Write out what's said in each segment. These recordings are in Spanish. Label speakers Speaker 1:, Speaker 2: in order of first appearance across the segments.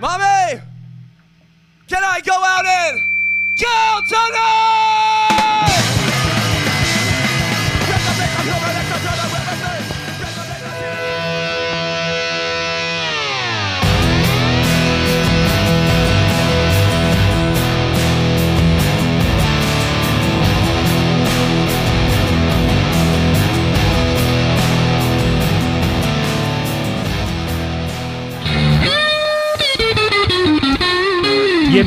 Speaker 1: Mommy! Can I go out and kill tonight?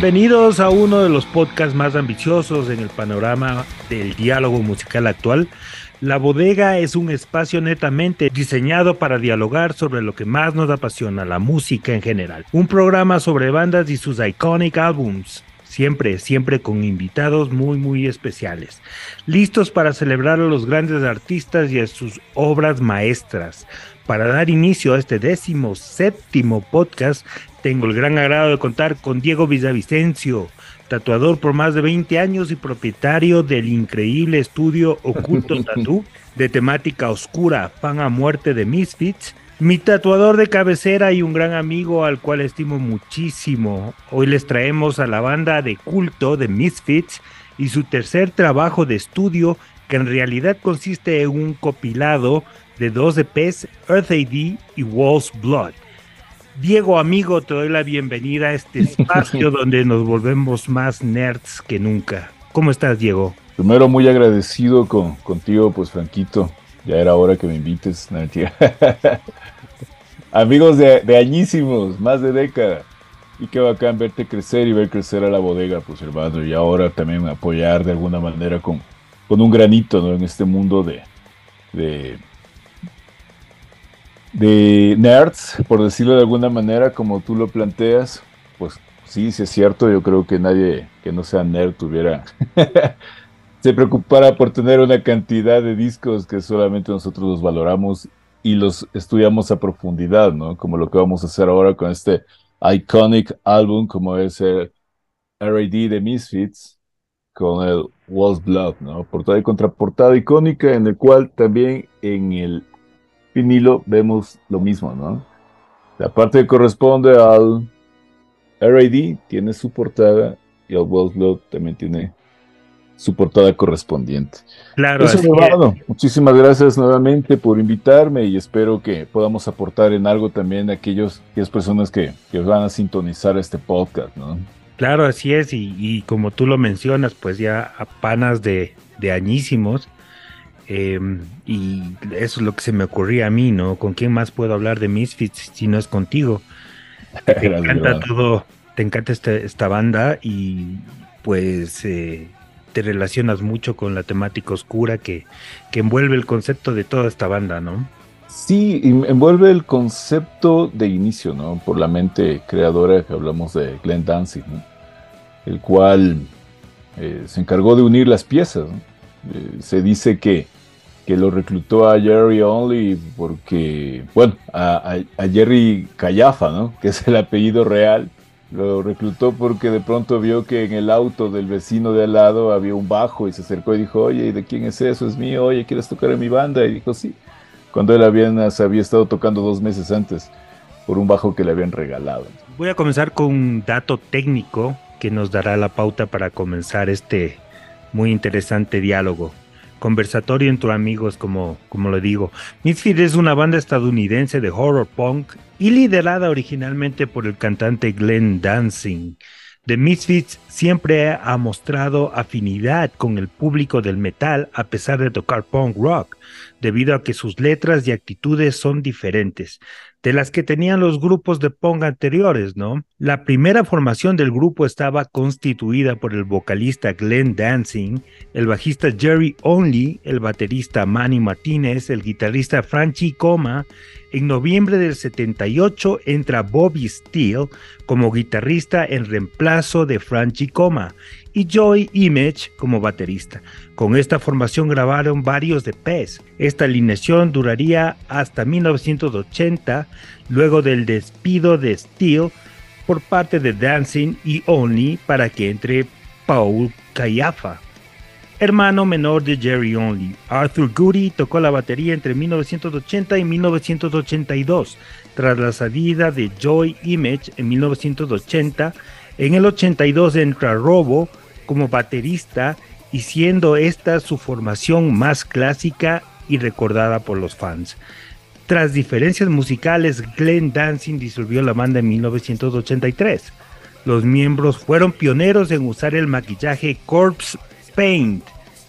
Speaker 2: Bienvenidos a uno de los podcasts más ambiciosos en el panorama del diálogo musical actual. La bodega es un espacio netamente diseñado para dialogar sobre lo que más nos apasiona, la música en general. Un programa sobre bandas y sus iconic albums. Siempre, siempre con invitados muy, muy especiales. Listos para celebrar a los grandes artistas y a sus obras maestras. Para dar inicio a este décimo séptimo podcast, tengo el gran agrado de contar con Diego Villavicencio, tatuador por más de 20 años y propietario del increíble estudio Oculto Tatú de temática oscura, fan a muerte de Misfits. Mi tatuador de cabecera y un gran amigo al cual estimo muchísimo. Hoy les traemos a la banda de culto de Misfits y su tercer trabajo de estudio que en realidad consiste en un copilado de dos EPs, Earth AD y Walls Blood. Diego, amigo, te doy la bienvenida a este espacio donde nos volvemos más nerds que nunca. ¿Cómo estás, Diego?
Speaker 3: Primero, muy agradecido con, contigo, pues, Franquito. Ya era hora que me invites. No, Amigos de, de, añísimos, más de década. Y qué bacán verte crecer y ver crecer a la bodega, pues, hermano. Y ahora también apoyar de alguna manera con, con un granito, ¿no? En este mundo de, de de nerds, por decirlo de alguna manera, como tú lo planteas, pues sí, sí es cierto, yo creo que nadie que no sea nerd tuviera, se preocupara por tener una cantidad de discos que solamente nosotros los valoramos y los estudiamos a profundidad, ¿no? Como lo que vamos a hacer ahora con este iconic álbum como es el R.A.D. de Misfits, con el Walls Blood, ¿no? Portada y contraportada icónica, en el cual también en el vinilo vemos lo mismo, ¿no? La parte que corresponde al RAD tiene su portada y el Wells Blood también tiene su portada correspondiente.
Speaker 2: Claro.
Speaker 3: Eso, Muchísimas gracias nuevamente por invitarme y espero que podamos aportar en algo también a aquellos, aquellas personas que, que van a sintonizar este podcast, ¿no?
Speaker 2: Claro, así es, y, y como tú lo mencionas, pues ya a panas de, de añísimos, Em, y eso es lo que se me ocurría a mí, ¿no? ¿Con quién más puedo hablar de Misfits si no es contigo? Te encanta todo, te encanta esta, esta banda y pues eh, te relacionas mucho con la temática oscura que, que envuelve el concepto de toda esta banda, ¿no?
Speaker 3: Sí, envuelve el concepto de inicio, ¿no? Por la mente creadora que hablamos de Glenn Danzig, ¿no? El cual eh, se encargó de unir las piezas, ¿no? eh, se dice que que lo reclutó a Jerry Only porque, bueno, a, Jerry Callafa, ¿no? Que es el apellido real. Lo reclutó porque de pronto vio que en el auto del vecino de al lado había un bajo y se acercó y dijo, oye, ¿y de quién es eso? Es mío, oye, ¿quieres tocar en mi banda? Y dijo, sí. Cuando él había, había estado tocando dos meses antes por un bajo que le habían regalado.
Speaker 2: Voy a comenzar con un dato técnico que nos dará la pauta para comenzar este muy interesante diálogo conversatorio entre amigos, como, como lo digo. Misfit es una banda estadounidense de horror punk y liderada originalmente por el cantante Glenn Dancing. The Misfits siempre ha mostrado afinidad con el público del metal a pesar de tocar punk rock, debido a que sus letras y actitudes son diferentes de las que tenían los grupos de punk anteriores, ¿no? La primera formación del grupo estaba constituida por el vocalista Glenn Dancing, el bajista Jerry Only, el baterista Manny Martínez, el guitarrista Franchi Coma. En noviembre del 78 entra Bobby Steele como guitarrista en reemplazo de Franchi Coma y Joy Image como baterista. Con esta formación grabaron varios de PES. Esta alineación duraría hasta 1980, luego del despido de Steele por parte de Dancing y Only para que entre Paul Callafa. Hermano menor de Jerry Only. Arthur Goody tocó la batería entre 1980 y 1982. Tras la salida de Joy Image en 1980, en el 82 entra Robo como baterista y siendo esta su formación más clásica y recordada por los fans. Tras diferencias musicales, Glenn Dancing disolvió la banda en 1983. Los miembros fueron pioneros en usar el maquillaje Corpse Paint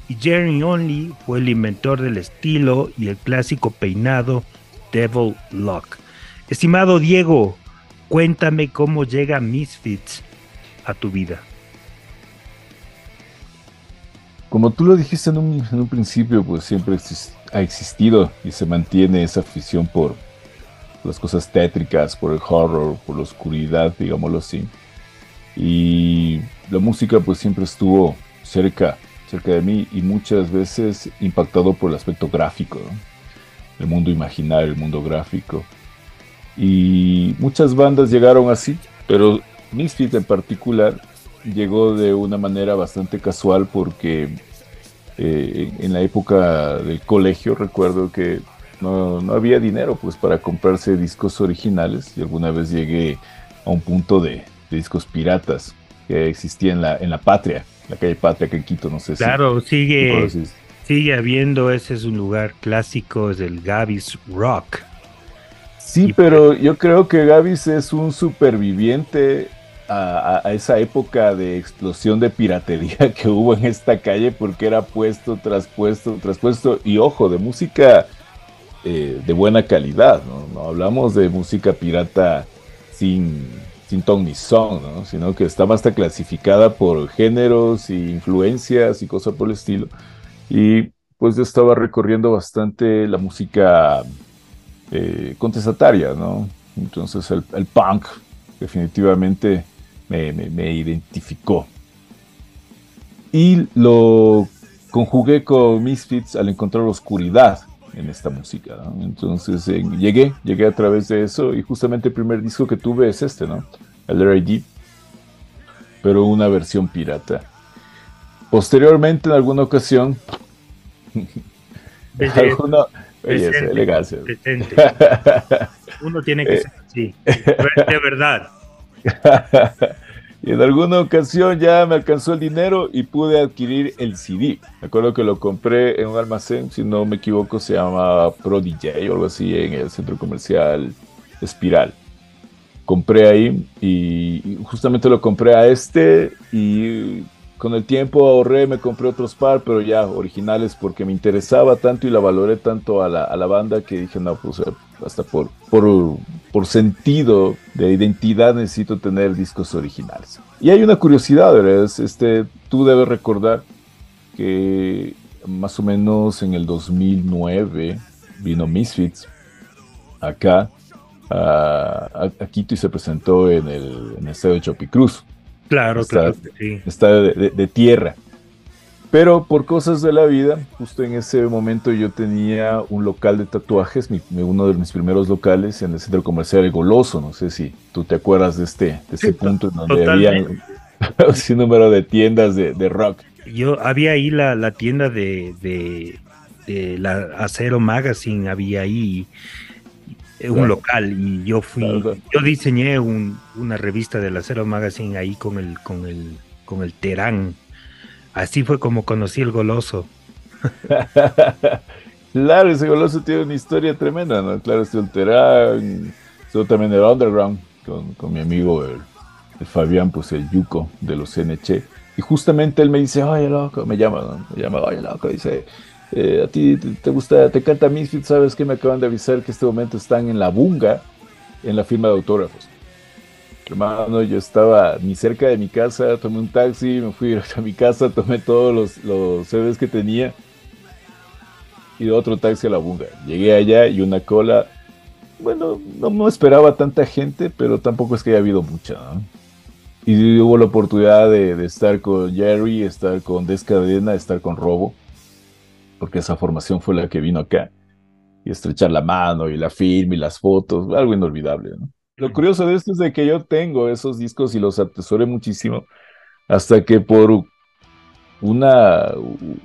Speaker 2: y Jerry Only fue el inventor del estilo y el clásico peinado Devil Lock. Estimado Diego, cuéntame cómo llega Misfits a tu vida.
Speaker 3: Como tú lo dijiste en un, principio, pues siempre ha existido y se mantiene esa afición por las cosas tétricas, por el horror, por la oscuridad, digámoslo así. Y la música pues siempre estuvo cerca, cerca de mí y muchas veces impactado por el aspecto gráfico, el mundo imaginario, el mundo gráfico. Y muchas bandas llegaron así, pero Misfit en particular llegó de una manera bastante casual porque eh, en la época del colegio recuerdo que no, había dinero pues para comprarse discos originales y alguna vez llegué a un punto de, discos piratas que existía en la, en la Patria, la calle Patria que en Quito, no sé
Speaker 2: claro, sigue, sigue habiendo, ese es un lugar clásico, es el Gavis Rock.
Speaker 3: Sí, pero yo creo que Gavis es un superviviente a, esa época de explosión de piratería que hubo en esta calle porque era puesto tras puesto tras puesto y ojo, de música eh, de buena calidad, ¿no? hablamos de música pirata sin, sin ni son, sino que estaba hasta clasificada por géneros y influencias y cosas por el estilo. Y pues yo estaba recorriendo bastante la música eh, contestataria, ¿no? Entonces el, el punk definitivamente me, identificó. Y lo conjugué con Misfits al encontrar oscuridad en esta música. Entonces llegué, llegué a través de eso y justamente el primer disco que tuve es este, ¿no? El R.I.D. Pero una versión pirata. Posteriormente, en alguna ocasión,
Speaker 2: alguna, elegancia. Uno tiene que ser así, de verdad.
Speaker 3: y en alguna ocasión ya me alcanzó el dinero y pude adquirir el CD. Me acuerdo que lo compré en un almacén, si no me equivoco, se llama Pro DJ o algo así, en el centro comercial Espiral. Compré ahí y justamente lo compré a este y con el tiempo ahorré, me compré otros par, pero ya originales porque me interesaba tanto y la valoré tanto a la, a la banda que dije, no, pues hasta por, por, por, sentido de identidad necesito tener discos originales. Y hay una curiosidad, ¿verdad? Este, tú debes recordar que más o menos en el 2009 vino Misfits acá a, Quito y se presentó en el, en el estadio de Chopicruz.
Speaker 2: Claro, claro. Sí.
Speaker 3: Está de, tierra. Pero por cosas de la vida, justo en ese momento yo tenía un local de tatuajes, uno de mis primeros locales en el centro comercial El Goloso. No sé si tú te acuerdas de este, de este punto en donde había un número de tiendas de, rock.
Speaker 2: Yo había ahí la, tienda de, de, de, la Acero Magazine, había ahí un local y yo fui, yo diseñé una revista del Acero Magazine ahí con el, con el, con el Terán. Así fue como conocí el goloso.
Speaker 3: claro, ese goloso tiene una historia tremenda, ¿no? Claro, el Terán, estuvo también el Underground con, mi amigo el, Fabián, pues el Yuco de los NH. Y justamente él me dice, oye loco, me llama, me llama, oye loco, dice, eh, a ti te, gusta, te canta Misfit, sabes que me acaban de avisar que este momento están en la bunga, en la firma de autógrafos. Hermano, yo estaba ni cerca de mi casa, tomé un taxi, me fui a mi casa, tomé todos los, los CDs que tenía y otro taxi a la bunga. Llegué allá y una cola, bueno, no, esperaba tanta gente, pero tampoco es que haya habido mucha. Y hubo la oportunidad de, de, estar con Jerry, estar con Descadena, estar con Robo porque esa formación fue la que vino acá. Y estrechar la mano y la firma y las fotos, algo inolvidable. Lo curioso de esto es de que yo tengo esos discos y los atesoré muchísimo, hasta que por una,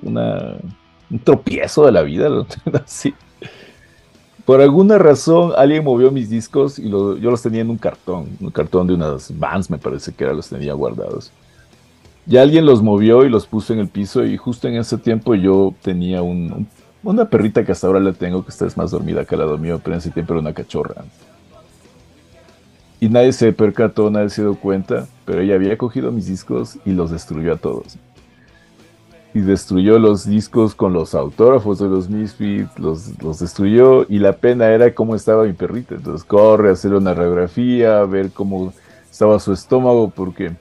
Speaker 3: una un tropiezo de la vida, así. Por alguna razón alguien movió mis discos y yo los tenía en un cartón, un cartón de unas Vans me parece que era, los tenía guardados. Y alguien los movió y los puso en el piso y justo en ese tiempo yo tenía una perrita que hasta ahora la tengo, que está es más dormida que la mío, pero en ese tiempo era una cachorra. Y nadie se percató, nadie se dio cuenta, pero ella había cogido mis discos y los destruyó a todos y destruyó los discos con los autógrafos de los Misfits, los, los destruyó y la pena era cómo estaba mi perrita. Entonces corre a hacer una radiografía, a ver cómo estaba su estómago, porque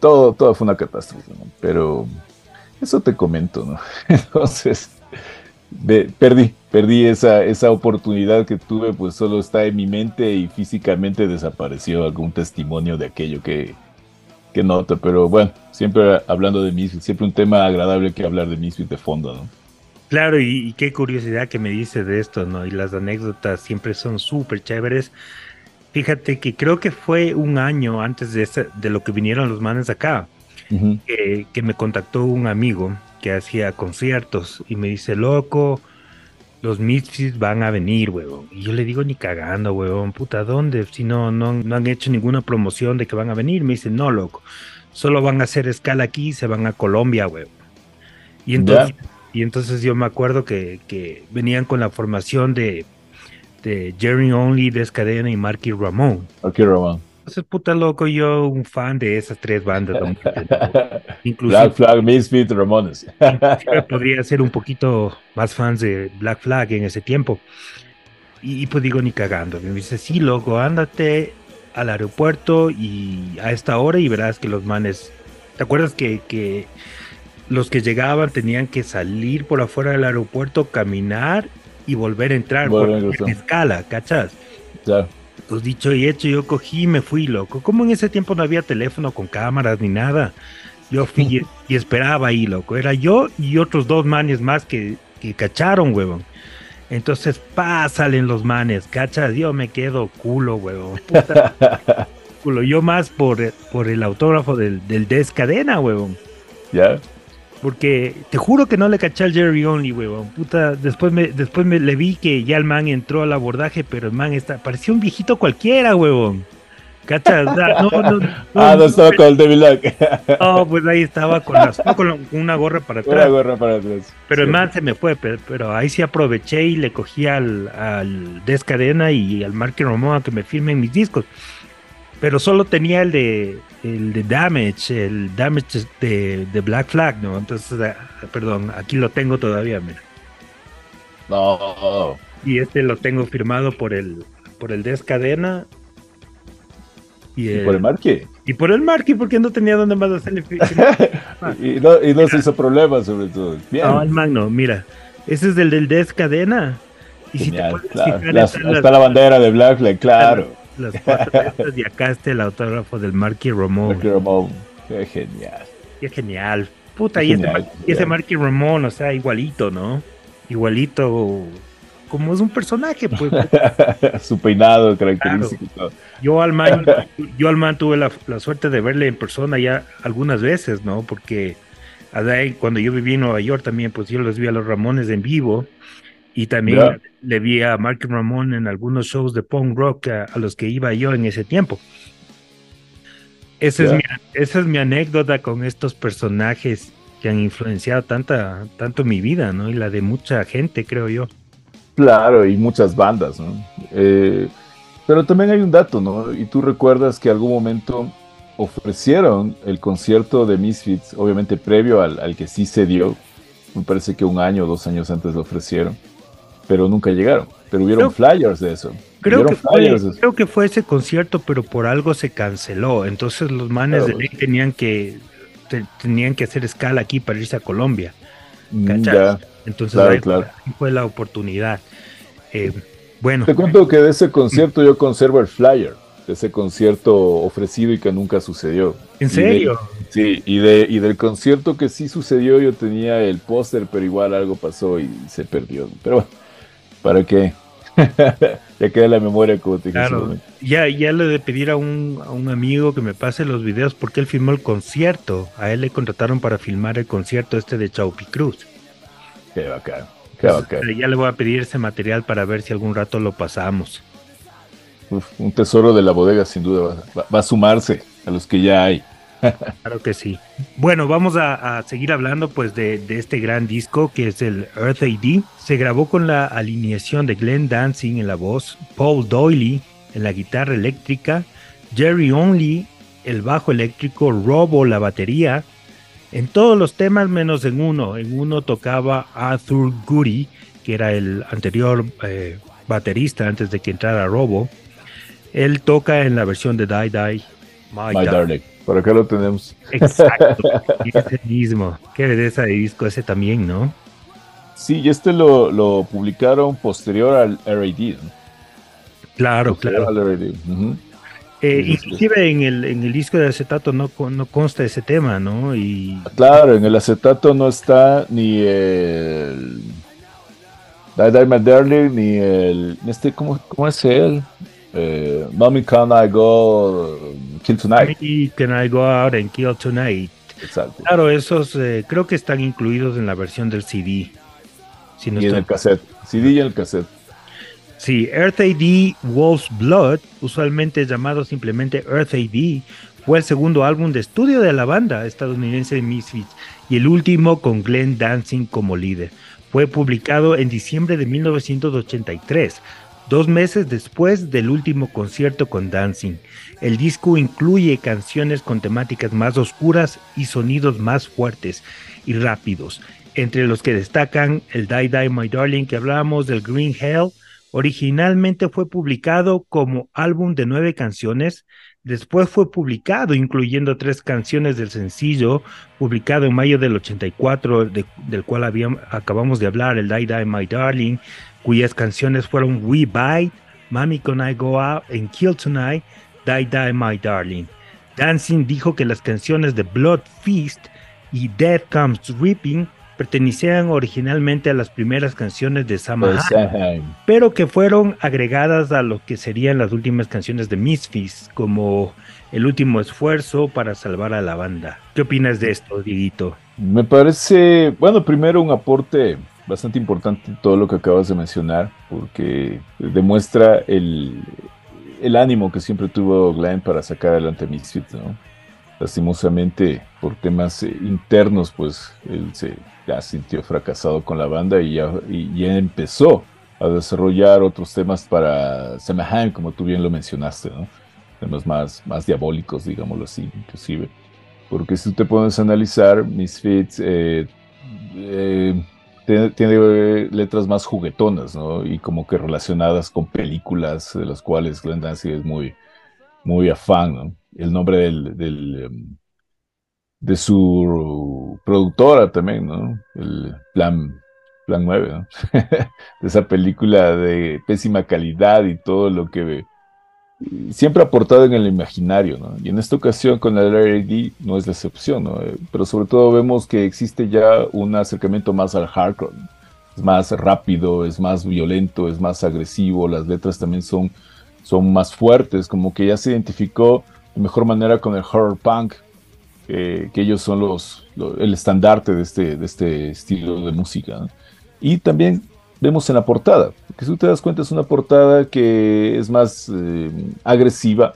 Speaker 3: todo, todo fue una catástrofe, Pero eso te comento, ¿no? Entonces, perdí, perdí esa, esa oportunidad que tuve, pues solo está en mi mente y físicamente desapareció algún testimonio de aquello que, que pero bueno, siempre hablando de Misfit, siempre un tema agradable que hablar de Misfit de fondo, ¿no?
Speaker 2: Claro, y, qué curiosidad que me dice de esto, ¿no? Y las anécdotas siempre son súper chéveres. Fíjate que creo que fue un año antes de, de lo que vinieron los manes acá, que, que me contactó un amigo que hacía conciertos y me dice, loco, los Misfits van a venir, huevón. Y yo le digo, ni cagando, huevón, puta, ¿dónde? Si no, no, no han hecho ninguna promoción de que van a venir. Me dice, no, loco, solo van a hacer escala aquí y se van a Colombia, huevón. Y entonces, y entonces yo me acuerdo que, que, venían con la formación de, de Jerry Only, Descadena y Marky Ramón.
Speaker 3: Marky Ramón.
Speaker 2: Entonces, puta loco, yo un fan de esas tres bandas.
Speaker 3: Inclusive, Black Flag, Misfit, Ramones.
Speaker 2: podría ser un poquito más fans de Black Flag en ese tiempo. Y, pues digo, ni cagando. Me dice, sí, loco, ándate al aeropuerto y a esta hora y verás que los manes... ¿Te acuerdas que, que los que llegaban tenían que salir por afuera del aeropuerto, caminar y volver a entrar por escala, ¿cachas? Ya. Pues dicho y hecho, yo cogí y me fui, loco. Como en ese tiempo no había teléfono con cámaras ni nada. Yo fui y, esperaba ahí, loco. Era yo y otros dos manes más que, que cacharon, huevón. Entonces, pásalen los manes, cachas. Yo me quedo culo, huevón. culo. Yo más por, por el autógrafo del, del Descadena, huevón.
Speaker 3: Ya.
Speaker 2: Porque te juro que no le caché al Jerry Only, huevón. Puta, después me, después me le vi que ya el man entró al abordaje, pero el man está, parecía un viejito cualquiera, huevón. ¿Cachas? No, no, no,
Speaker 3: ah, no estaba con el Devil
Speaker 2: No, pues ahí estaba con, con una gorra para atrás.
Speaker 3: Una gorra para atrás.
Speaker 2: Pero el man se me fue, pero, ahí sí aproveché y le cogí al, al Descadena y al Marky Romoa que me firmen mis discos pero solo tenía el de el de Damage, el Damage de, de Black Flag, ¿no? Entonces, ah, perdón, aquí lo tengo todavía, mira.
Speaker 3: No.
Speaker 2: Y este lo tengo firmado por el por el Descadena.
Speaker 3: Y, ¿Y por el Marky.
Speaker 2: Y por el Marky, porque no tenía dónde más hacerle
Speaker 3: y no, y no se hizo problema, sobre todo.
Speaker 2: No, el Magno, mira. Ese es el del Descadena.
Speaker 3: Y si te está la bandera de Black Flag, claro
Speaker 2: las cuatro y acá está el autógrafo del Marky Ramón.
Speaker 3: Marky Ramón, qué genial.
Speaker 2: Qué genial. Puta, y, ese, Marky Ramón, o sea, igualito, ¿no? Igualito, como es un personaje, pues.
Speaker 3: Su peinado característico.
Speaker 2: Yo al man, yo al man tuve la, suerte de verle en persona ya algunas veces, ¿no? Porque cuando yo viví en Nueva York también, pues yo los vi a los Ramones en vivo y también le vi a Mark Ramón en algunos shows de punk rock a, los que iba yo en ese tiempo. Esa, es mi, esa es mi anécdota con estos personajes que han influenciado tanta, tanto mi vida, ¿no? Y la de mucha gente, creo yo.
Speaker 3: Claro, y muchas bandas, ¿no? Eh, pero también hay un dato, ¿no? Y tú recuerdas que algún momento ofrecieron el concierto de Misfits, obviamente previo al, al que sí se dio, me parece que un año o dos años antes lo ofrecieron pero nunca llegaron. Pero hubieron flyers de eso.
Speaker 2: Creo que, fue, creo que fue ese concierto, pero por algo se canceló. Entonces los manes de ley tenían que tenían que hacer escala aquí para irse a Colombia. Mm, Entonces ahí fue la oportunidad. Eh, bueno.
Speaker 3: Te cuento que de ese concierto yo conservo el flyer de ese concierto ofrecido y que nunca sucedió.
Speaker 2: ¿En serio?
Speaker 3: sí, y, de, y del concierto que sí sucedió yo tenía el póster, pero igual algo pasó y se perdió. Pero bueno, ¿Para qué? ya queda la memoria como te.
Speaker 2: Claro, ya, ya le de pedir a un, a un amigo que me pase los videos porque él filmó el concierto. A él le contrataron para filmar el concierto este de Chaupi Cruz.
Speaker 3: Qué bacán.
Speaker 2: Qué bacán. ya le voy a pedir ese material para ver si algún rato lo pasamos.
Speaker 3: un tesoro de la bodega sin duda va a sumarse a los que ya hay.
Speaker 2: Claro que sí. Bueno, vamos a, seguir hablando pues de, este gran disco que es el Earth AD. Se grabó con la alineación de Glenn Dancing en la voz, Paul Doyley en la guitarra eléctrica, Jerry Only el bajo eléctrico, Robo la batería. En todos los temas menos en uno. En uno tocaba Arthur Goody, que era el anterior eh, baterista antes de que entrara Robo. Él toca en la versión de Die Die
Speaker 3: My, Darling. Por acá lo tenemos.
Speaker 2: Exacto. y ese mismo. Qué belleza de disco ese también, ¿no?
Speaker 3: Sí, y este lo, publicaron posterior al RAD.
Speaker 2: Claro, claro. Eh, inclusive en el, en el disco de acetato no, no consta ese tema, ¿no? Y...
Speaker 3: Claro, en el acetato no está ni el Die Die My Darling, ni el... Este, ¿cómo, cómo es él? Eh, Mommy Can I Go Kill Tonight.
Speaker 2: Can I Go Out and Kill Tonight. Exacto. Claro, esos eh, creo que están incluidos en la versión del CD.
Speaker 3: y en el cassette. CD y el cassette.
Speaker 2: Sí, Earth AD Wolf's Blood, usualmente llamado simplemente Earth AD, fue el segundo álbum de estudio de la banda estadounidense Misfits y el último con Glenn Dancing como líder. Fue publicado en diciembre de 1983, dos meses después del último concierto con Dancing. El disco incluye canciones con temáticas más oscuras y sonidos más fuertes y rápidos, entre los que destacan el Die Die My Darling que hablábamos del Green Hell. Originalmente fue publicado como álbum de nueve canciones, después fue publicado incluyendo tres canciones del sencillo, publicado en mayo del 84, del cual acabamos de hablar, el Die Die My Darling, cuyas canciones fueron We Bite, Mommy Can I Go Out and Kill Tonight, Die Die My Darling. Dancing dijo que las canciones de Blood Feast y Death Comes Reaping pertenecían originalmente a las primeras canciones de Samahain, pero que fueron agregadas a lo que serían las últimas canciones de Misfits, como El último esfuerzo para salvar a la banda. ¿Qué opinas de esto, Dieguito?
Speaker 3: Me parece, bueno, primero un aporte bastante importante todo lo que acabas de mencionar, porque demuestra el, el ánimo que siempre tuvo Glenn para sacar adelante Misfits, ¿no? Lastimosamente, por temas eh, internos, pues él se sintió fracasado con la banda y ya, empezó a desarrollar otros temas para Semahan, como tú bien lo mencionaste, ¿no? Temas más, más diabólicos, digámoslo así, inclusive. Porque si tú te pones a analizar, Misfits eh, eh, tiene, letras más juguetonas, ¿no? Y como que relacionadas con películas de las cuales Glenn Danzig es muy, muy afán, ¿no? El nombre del, em, de su productora también, ¿no? El Plan, plan 9, ¿no? de esa película de pésima calidad y todo lo que siempre aportado en el imaginario. Y en esta ocasión con el RAD no es la excepción. Eh, pero sobre todo vemos que existe ya un acercamiento más al hardcore, es más rápido, es más violento, es más agresivo, las letras también son, son más fuertes, como que ya se identificó de mejor manera con el horror punk, que ellos son los, el estandarte de este, de este estilo de música. Y también vemos en la portada. Porque si tú te das cuenta es una portada que es más eh, agresiva.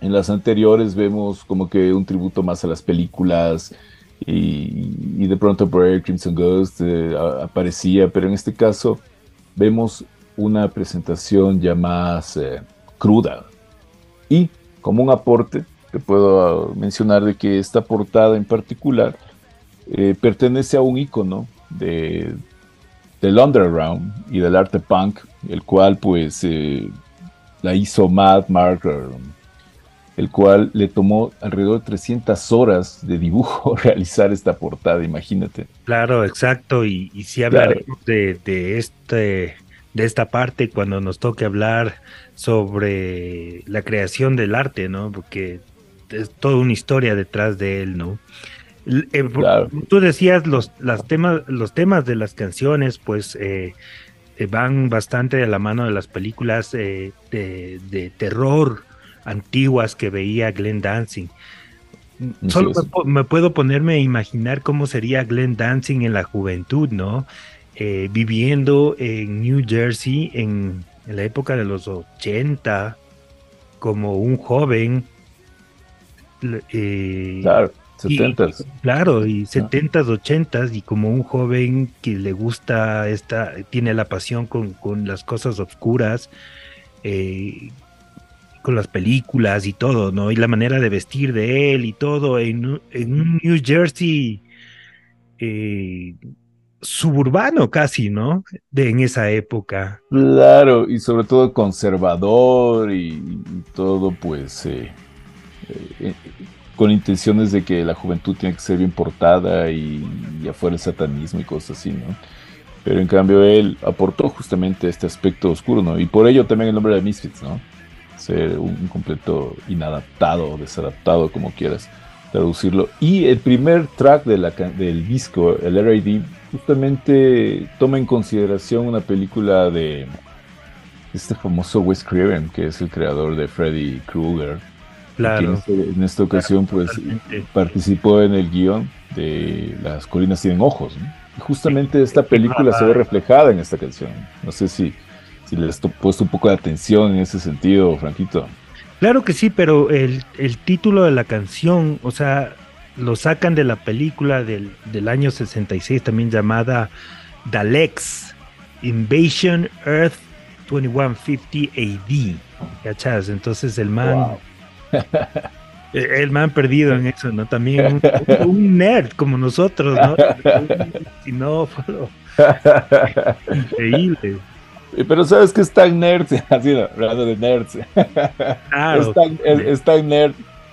Speaker 3: En las anteriores vemos como que un tributo más a las películas y, de pronto por Crimson Ghost eh, aparecía, pero en este caso vemos una presentación ya más eh, cruda. Y como un aporte, te puedo mencionar de que esta portada en particular pertenece a un icono de, del underground y del arte punk, el cual pues eh, la hizo Matt Marker, el cual le tomó alrededor de 300 horas de dibujo realizar esta portada, imagínate.
Speaker 2: Claro, exacto, y, si hablaremos de, de, este, de esta parte cuando nos toque hablar sobre la creación del arte, ¿no? Porque es toda una historia detrás de él, ¿no? Eh, tú decías los, las temas, los temas de las canciones, pues eh, van bastante de la mano de las películas de, de, terror antiguas que veía Glenn Dancing. Solo me, puedo ponerme a imaginar cómo sería Glenn Dancing en la juventud, ¿no? Eh, viviendo en New Jersey en, la época de los 80, como un joven.
Speaker 3: Eh, claro, 70
Speaker 2: Claro, y 70s, 80s, y como un joven que le gusta, esta, tiene la pasión con, con las cosas oscuras. Eh, con las películas y todo, ¿no? Y la manera de vestir de él y todo en, un New Jersey eh, suburbano casi, ¿no? De en esa época.
Speaker 3: Claro, y sobre todo conservador y, todo pues eh, eh, con intenciones de que la juventud tiene que ser bien portada y, y afuera el satanismo y cosas así, ¿no? Pero en cambio él aportó justamente este aspecto oscuro, ¿no? Y por ello también el nombre de Misfits, ¿no? ser un completo inadaptado, desadaptado, como quieras traducirlo. Y el primer track de la, del disco, el R.I.D., justamente toma en consideración una película de este famoso Wes Craven, que es el creador de Freddy Krueger.
Speaker 2: Claro.
Speaker 3: Este, en, esta ocasión, pues, participó en el guion de Las colinas tienen ojos. Y justamente esta película se ve reflejada en esta canción. No sé si si les he puesto un poco de atención en ese sentido, Franquito.
Speaker 2: Claro que sí, pero el, título de la canción, o sea, lo sacan de la película del, del año 66, también llamada Daleks, Invasion Earth 2150 AD. ¿Cachas? Entonces el man. El man perdido en eso, ¿no? También un, nerd como nosotros, ¿no? Si no, increíble.
Speaker 3: Pero sabes que es tan nerd, así hablando de nerds, es, tan, nerd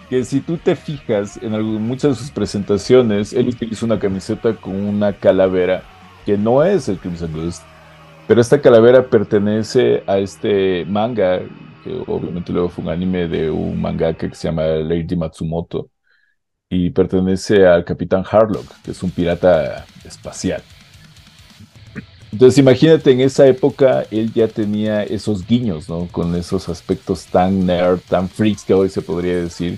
Speaker 3: que si tú te fijas en muchas de sus presentaciones, él utiliza una camiseta con una calavera que no es el Crimson Ghost, pero esta calavera pertenece a este manga, que obviamente luego fue un anime de un mangaka que se llama Lady Matsumoto, y pertenece al Capitán Harlock, que es un pirata espacial. Entonces imagínate en esa época él ya tenía esos guiños, ¿no? Con esos aspectos tan nerd, tan freaks que hoy se podría decir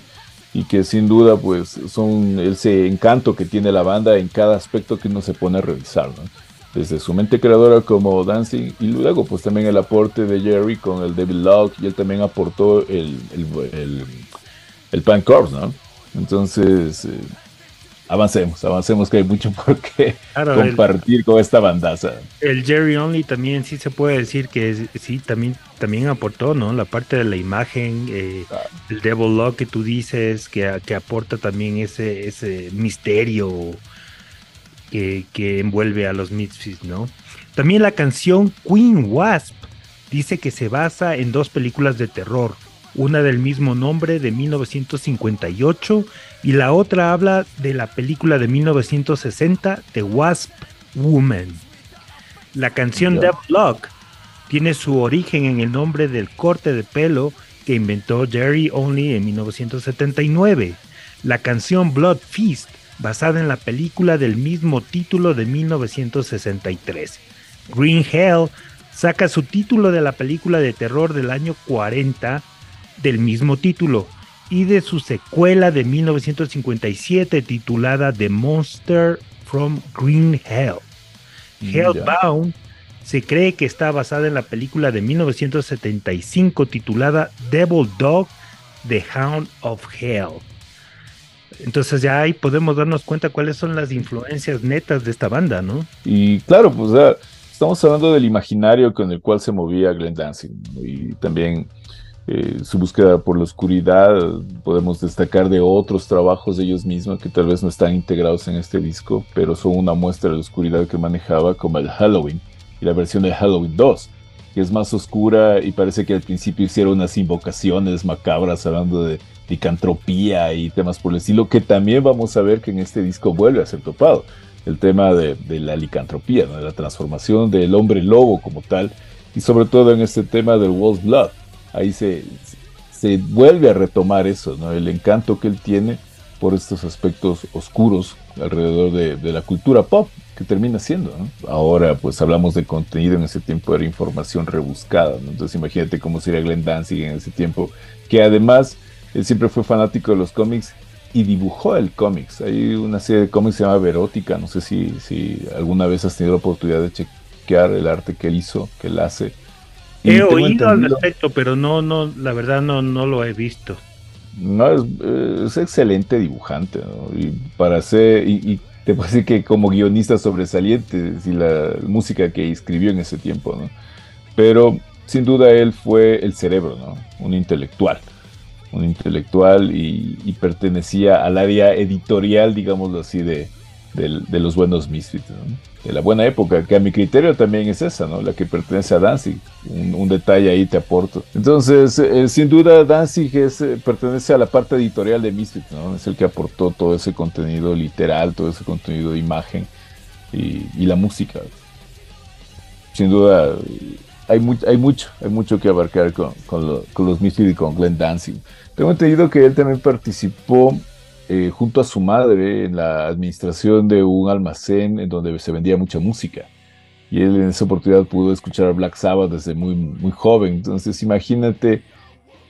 Speaker 3: y que sin duda pues son ese encanto que tiene la banda en cada aspecto que uno se pone a revisar, ¿no? Desde su mente creadora como Dancing y luego pues también el aporte de Jerry con el Devil Lock y él también aportó el, el, el, el Pan Corps, ¿no? Entonces... Eh, avancemos, avancemos que hay mucho por qué compartir con esta bandaza.
Speaker 2: El Jerry Only también sí se puede decir que sí también también aportó, ¿no? La parte de la imagen, eh, el Devil Lock que tú dices que, que aporta también ese ese misterio que, que envuelve a los Misfits, ¿no? También la canción Queen Wasp dice que se basa en dos películas de terror, una del mismo nombre de 1958 y la otra habla de la película de 1960 The Wasp Woman. La canción Devil Lock tiene su origen en el nombre del corte de pelo que inventó Jerry Only en 1979. La canción Blood Feast, basada en la película del mismo título de 1963. Green Hell saca su título de la película de terror del año 40 del mismo título y de su secuela de 1957 titulada The Monster from Green Hell. Hellbound se cree que está basada en la película de 1975 titulada Devil Dog, The Hound of Hell. Entonces ya ahí podemos darnos cuenta cuáles son las influencias netas de esta banda, ¿no?
Speaker 3: Y claro, pues estamos hablando del imaginario con el cual se movía Glenn Dancing y también eh, su búsqueda por la oscuridad, podemos destacar de otros trabajos de ellos mismos que tal vez no están integrados en este disco, pero son una muestra de la oscuridad que manejaba como el Halloween y la versión de Halloween 2, que es más oscura y parece que al principio hicieron unas invocaciones macabras hablando de licantropía y temas por el estilo, que también vamos a ver que en este disco vuelve a ser topado. El tema de, la licantropía, de la transformación del hombre lobo como tal, y sobre todo en este tema del Wolf's Blood ahí se, se vuelve a retomar eso, ¿no? El encanto que él tiene por estos aspectos oscuros alrededor de, la cultura pop, que termina siendo. Ahora, pues hablamos de contenido, en ese tiempo era información rebuscada. Entonces, imagínate cómo sería Glenn Danzig en ese tiempo, que además él siempre fue fanático de los cómics y dibujó el cómics. Hay una serie de cómics que se llama Verótica, no sé si, si alguna vez has tenido la oportunidad de chequear el arte que él hizo, que él hace.
Speaker 2: He oído al respecto, pero no, no, la verdad no, no lo he visto.
Speaker 3: No, es, excelente dibujante, Y para ser, y, te puedo decir que como guionista sobresaliente, y la música que escribió en ese tiempo, ¿no? Pero sin duda él fue el cerebro, ¿no? Un intelectual un intelectual y, pertenecía al área editorial, digámoslo así, de, los buenos Misfits, de la buena época, que a mi criterio también es esa, ¿no? la que pertenece a Danzig. Un, detalle ahí te aporto. Entonces, eh, sin duda, Danzig es, eh, pertenece a la parte editorial de Misfits, ¿no? es el que aportó todo ese contenido literal, todo ese contenido de imagen y, la música. Sin duda, hay, hay mucho, hay mucho que abarcar con, los Misfits y con Glenn Danzig. Tengo entendido que él también participó eh, junto a su madre en la administración de un almacén en donde se vendía mucha música. Y él en esa oportunidad pudo escuchar Black Sabbath desde muy, muy joven. Entonces imagínate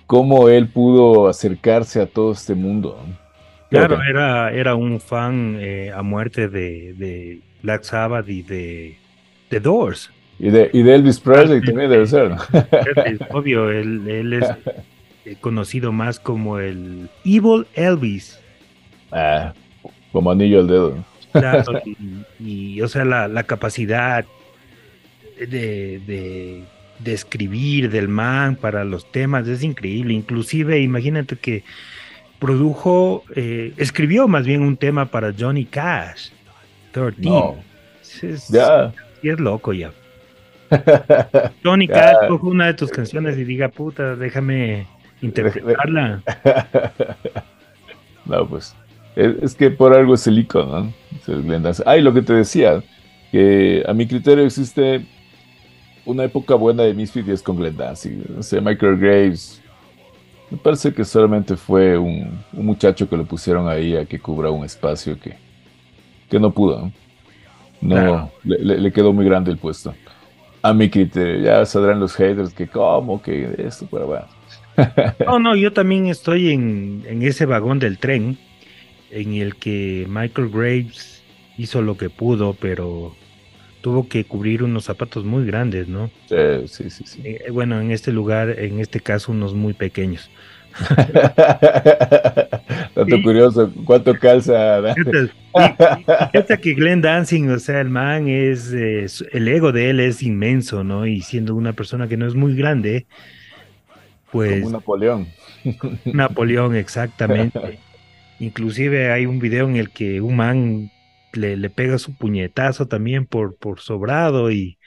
Speaker 3: cómo él pudo acercarse a todo este mundo.
Speaker 2: Claro, era, era un fan eh, a muerte de, Black Sabbath y de The Doors.
Speaker 3: Y de, y de Elvis Presley también debe ser.
Speaker 2: obvio, él, él es Eh, conocido más como el Evil Elvis.
Speaker 3: Ah, como anillo al dedo.
Speaker 2: Claro, y, o sea, la, capacidad de, de, escribir del man para los temas es increíble. Inclusive, imagínate que produjo, eh, escribió más bien un tema para Johnny Cash, 13. ya. es loco ya. Johnny Cash coge una de tus canciones y diga, puta, déjame interpretarla.
Speaker 3: no, pues. Es, que por algo es el icono, ¿no? Ah, lo que te decía, que a mi criterio existe una época buena de Misfit y es con Glenn Danzig. O sea, Michael Graves, me parece que solamente fue un, muchacho que lo pusieron ahí a que cubra un espacio que, que no pudo. No, le, quedó muy grande el puesto. A mi criterio, ya saldrán los haters que, ¿cómo? Que esto, pero bueno.
Speaker 2: No, no, yo también estoy en, ese vagón del tren en el que Michael Graves hizo lo que pudo, pero tuvo que cubrir unos zapatos muy grandes, ¿no?
Speaker 3: Sí, sí, sí.
Speaker 2: Eh, bueno, en este lugar, en este caso, unos muy pequeños.
Speaker 3: Tanto curioso, ¿cuánto calza?
Speaker 2: Fíjate que Glenn Dancing, o sea, el man es, el ego de él es inmenso, ¿no? Y siendo una persona que no es muy grande, pues,
Speaker 3: Como Napoleón.
Speaker 2: Napoleón, exactamente. Inclusive hay un video en el que un man le, pega su puñetazo también por, por sobrado y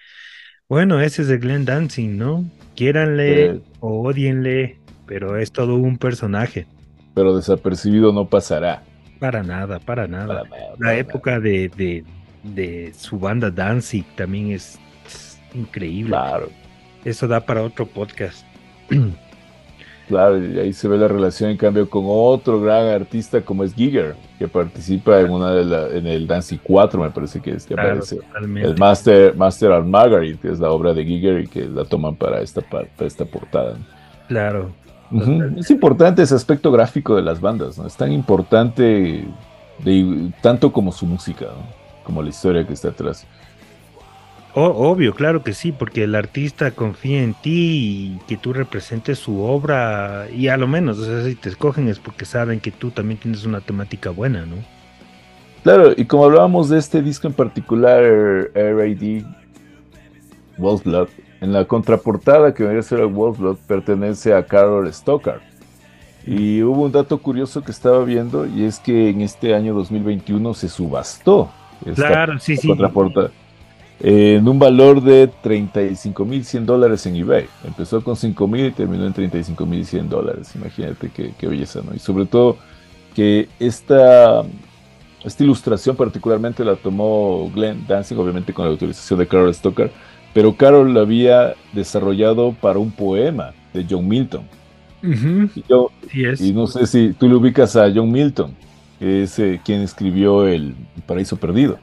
Speaker 2: bueno, ese es de Glenn Dancing, ¿no? Quiéranle o odienle, pero es todo un personaje.
Speaker 3: Pero desapercibido no pasará.
Speaker 2: Para nada, para nada. La época de, de, su banda Danzig también es, es increíble.
Speaker 3: Claro.
Speaker 2: Eso da para otro podcast.
Speaker 3: Claro, y ahí se ve la relación en cambio con otro gran artista como es Giger, que participa en una de la, en el Dancy 4, me parece que es que aparece. El Master, Master and Margaret, que es la obra de Giger y que la toman para esta, para esta portada.
Speaker 2: Claro.
Speaker 3: Es importante ese aspecto gráfico de las bandas, ¿no? Es tan importante de, tanto como su música, como la historia que está atrás
Speaker 2: obvio, claro que sí, porque el artista confía en ti y que tú representes su obra y a lo menos, o sea, si te escogen es porque saben que tú también tienes una temática buena, ¿no?
Speaker 3: Claro, y como hablábamos de este disco en particular, R.A.D. Wolf Blood, en la contraportada que debería ser el Wolf Blood pertenece a Carol Stoker. Y hubo un dato curioso que estaba viendo y es que en este año 2021 se subastó.
Speaker 2: Esta claro, sí, sí.
Speaker 3: Contraportada en un valor de 35.100 dólares en eBay. Empezó con 5.000 y terminó en 35.100 dólares. Imagínate qué, qué, belleza, ¿no? Y sobre todo que esta, esta ilustración particularmente la tomó Glenn Dancing, obviamente con la autorización de Carol Stoker, pero Carol la había desarrollado para un poema de John Milton. y, yo, y no sé si tú le ubicas a John Milton. es eh, quien escribió El Paraíso Perdido.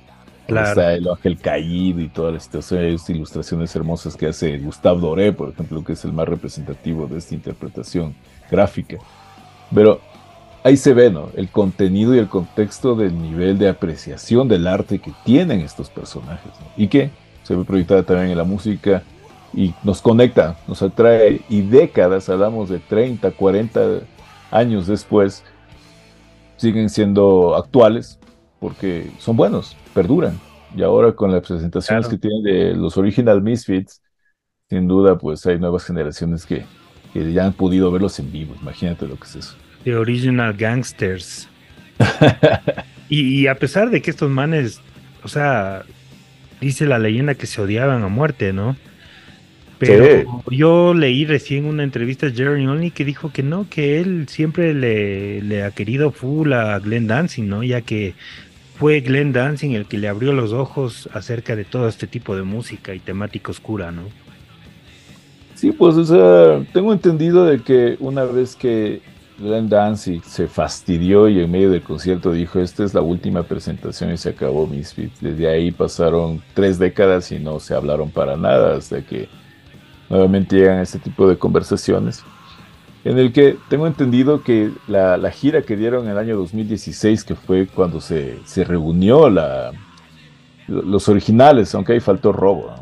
Speaker 2: Claro.
Speaker 3: Está el ángel caído y todas las situaciones, ilustraciones hermosas que hace Gustave Doré, por ejemplo, que es el más representativo de esta interpretación gráfica. Pero ahí se ve, ¿no? El contenido y el contexto del nivel de apreciación del arte que tienen estos personajes, ¿no? Y que se ve proyectada también en la música y nos conecta, nos atrae, y décadas, hablamos de 30, 40 años después, siguen siendo actuales porque son buenos, perduran. Y ahora con las presentaciones
Speaker 2: Claro.
Speaker 3: que tienen de los Original Misfits, sin duda, pues hay nuevas generaciones que, que ya han podido verlos en vivo. Imagínate lo que es eso.
Speaker 2: The Original Gangsters. y, y a pesar de que estos manes, o sea, dice la leyenda que se odiaban a muerte, ¿no? Pero yo leí recién una entrevista a Jerry Only que dijo que no, que él siempre le, le ha querido full a Glenn Dancing, ¿no? Ya que fue Glenn Dancing el que le abrió los ojos acerca de todo este tipo de música y temática oscura, ¿no?
Speaker 3: Sí, pues, o sea, tengo entendido de que una vez que Glenn Danzig se fastidió y en medio del concierto dijo, esta es la última presentación y se acabó Misfits. Desde ahí pasaron tres décadas y no se hablaron para nada hasta que nuevamente llegan a este tipo de conversaciones. En el que tengo entendido que la, gira que dieron en el año 2016, que fue cuando se, se reunió la, los originales, aunque ahí faltó robo,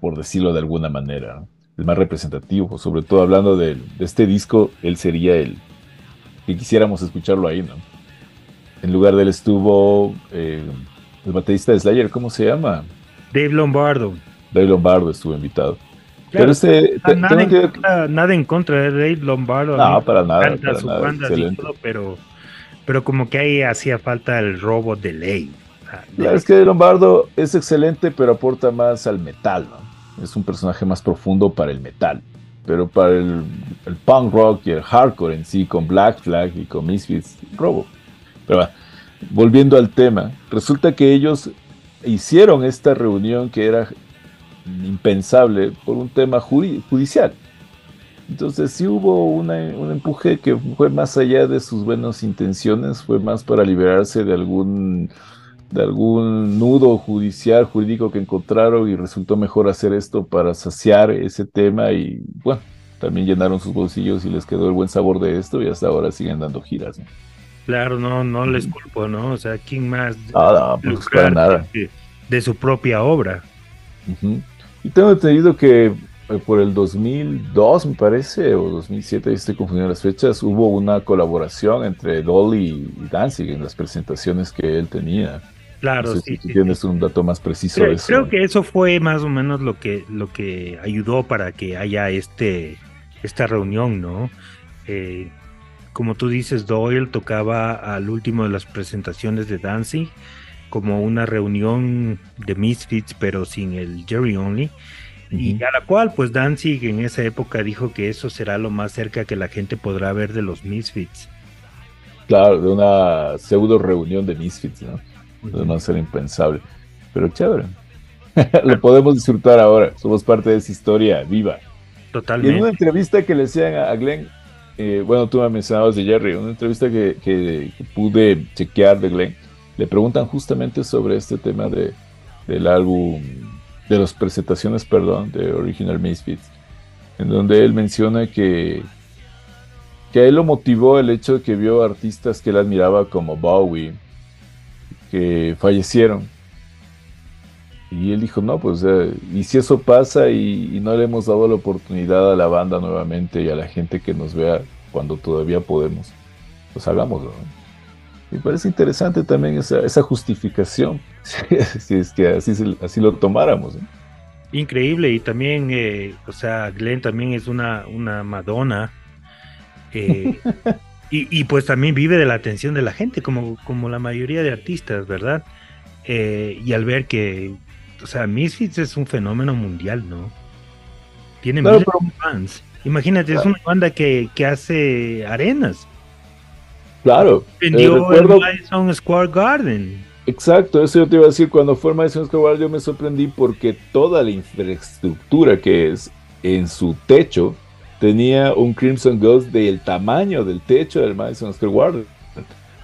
Speaker 3: por decirlo de alguna manera. El más representativo, sobre todo hablando de, de, este disco, él sería el que quisiéramos escucharlo ahí, ¿no? En lugar de él estuvo eh, el baterista de Slayer, ¿cómo se llama?
Speaker 2: Dave Lombardo.
Speaker 3: Dave Lombardo estuvo invitado.
Speaker 2: Claro,
Speaker 3: Pero este,
Speaker 2: te, nada, en que... contra, nada, en contra, de Dave Lombardo.
Speaker 3: No, para nada. Para
Speaker 2: su
Speaker 3: nada
Speaker 2: banda y todo, pero, pero como que ahí hacía falta el robo de ley.
Speaker 3: O sea, claro, es que Dave Lombardo es excelente, pero aporta más al metal, ¿no? Es un personaje más profundo para el metal. Pero para el, punk rock y el hardcore en sí, con Black Flag y con Misfits, robo. Pero bueno, volviendo al tema, resulta que ellos hicieron esta reunión que era impensable por un tema judicial. Entonces sí hubo un empuje que fue más allá de sus buenas intenciones, fue más para liberarse de algún de algún nudo judicial, jurídico que encontraron y resultó mejor hacer esto para saciar ese tema y bueno, también llenaron sus bolsillos y les quedó el buen sabor de esto y hasta ahora siguen dando giras. ¿no?
Speaker 2: Claro, no, no les culpo, ¿no? O sea, ¿quién más?
Speaker 3: Nada, pues para nada.
Speaker 2: De, de, su propia obra.
Speaker 3: Uh -huh. Y tengo entendido que eh, por el 2002, me parece, o 2007, estoy confundiendo las fechas, hubo una colaboración entre Dolly y Danzig en las presentaciones que él tenía.
Speaker 2: Claro,
Speaker 3: no sé
Speaker 2: sí,
Speaker 3: si
Speaker 2: sí,
Speaker 3: tienes
Speaker 2: sí.
Speaker 3: un dato más preciso
Speaker 2: creo,
Speaker 3: de eso.
Speaker 2: Creo que eso fue más o menos lo que, lo que ayudó para que haya este, esta reunión, ¿no? Eh, como tú dices, Doyle tocaba al último de las presentaciones de Danzig como una reunión de Misfits, pero sin el Jerry Only. Uh -huh. Y a la cual, pues Danzig en esa época dijo que eso será lo más cerca que la gente podrá ver de los Misfits.
Speaker 3: Claro, de una pseudo reunión de Misfits, ¿no? No ser impensable. Pero chévere. Lo podemos disfrutar ahora. Somos parte de esa historia viva.
Speaker 2: Totalmente.
Speaker 3: Y en una entrevista que le hacían a Glenn, eh, bueno, tú me mencionabas de Jerry, una entrevista que, que, que, pude chequear de Glenn, le preguntan justamente sobre este tema de, del álbum, de las presentaciones, perdón, de Original Misfits, en donde él menciona que, que a él lo motivó el hecho de que vio artistas que él admiraba como Bowie, que fallecieron. Y él dijo, no, pues, eh, y si eso pasa y, y, no le hemos dado la oportunidad a la banda nuevamente y a la gente que nos vea cuando todavía podemos, pues hagámoslo. Me parece interesante también esa, esa justificación, si es que así, así lo tomáramos.
Speaker 2: Increíble, y también, eh, o sea, Glenn también es una, una Madonna. Y, y, pues también vive de la atención de la gente, como, como la mayoría de artistas, ¿verdad? Eh, y al ver que, o sea, Misfits es un fenómeno mundial, ¿no? Tiene
Speaker 3: claro,
Speaker 2: miles de fans. Imagínate, claro. es una banda que, que hace arenas.
Speaker 3: Claro.
Speaker 2: Vendió eh, recuerdo... el Madison Square Garden.
Speaker 3: Exacto, eso yo te iba a decir. Cuando fue Madison Square Garden, yo me sorprendí porque toda la infraestructura que es en su techo tenía un Crimson Ghost del tamaño del techo del Madison Square Garden.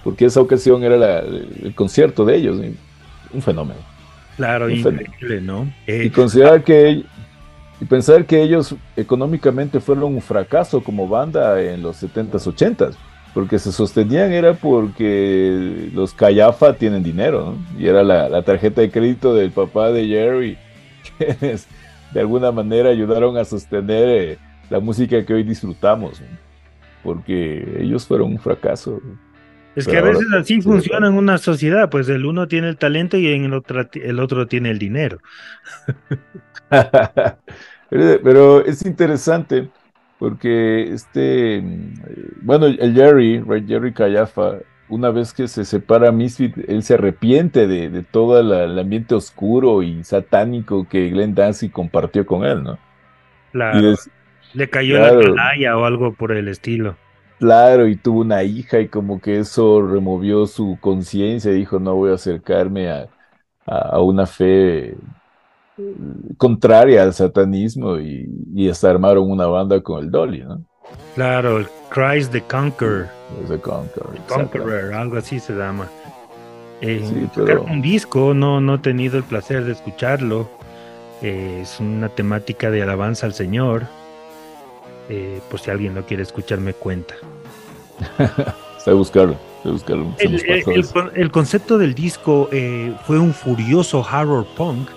Speaker 3: porque esa ocasión era el concierto de ellos, un fenómeno.
Speaker 2: Claro, increíble, ¿no?
Speaker 3: y considerar que y pensar que ellos económicamente fueron un fracaso como banda en los 70s, 80s, porque se sostenían era porque los Callafa tienen dinero, ¿no? Y era la, tarjeta de crédito del papá de Jerry, quienes de alguna manera ayudaron a sostener eh, la música que hoy disfrutamos, porque ellos fueron un fracaso.
Speaker 2: Es que a veces así funciona en una sociedad, pues el uno tiene el talento y en el otro, el otro tiene el dinero.
Speaker 3: Pero es interesante porque este, bueno, el Jerry, Jerry Callafa, una vez que se separa Misfit, él se arrepiente de, todo el ambiente oscuro y satánico que Glenn Danzig compartió con él, ¿no?
Speaker 2: Claro. Le cayó la canalla o algo por el estilo.
Speaker 3: Claro, y tuvo una hija y como que eso removió su conciencia, dijo, no voy a acercarme a, una fe contraria al satanismo y, hasta armaron una banda con el Dolly, ¿no?
Speaker 2: Claro, el Christ the Conqueror.
Speaker 3: The Conqueror.
Speaker 2: Conqueror, algo así se llama. Eh, un disco, no, no he tenido el placer de escucharlo. Eh, es una temática de alabanza al Señor. Eh, por si alguien lo quiere escuchar, me cuenta.
Speaker 3: Está buscarlo. buscarlo
Speaker 2: el, concepto del disco eh, fue un furioso horror punk,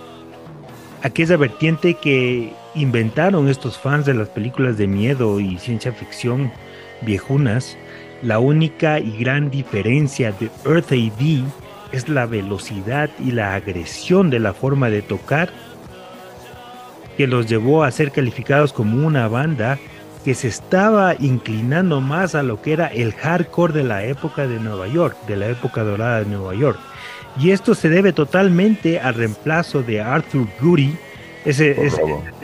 Speaker 2: aquella vertiente que inventaron estos fans de las películas de miedo y ciencia ficción viejunas. La única y gran diferencia de Earth AD es la velocidad y la agresión de la forma de tocar que los llevó a ser calificados como una banda que se estaba inclinando más a lo que era el hardcore de la época de Nueva York, de la época dorada de Nueva York. Y esto se debe totalmente al reemplazo de Arthur Goody, ese,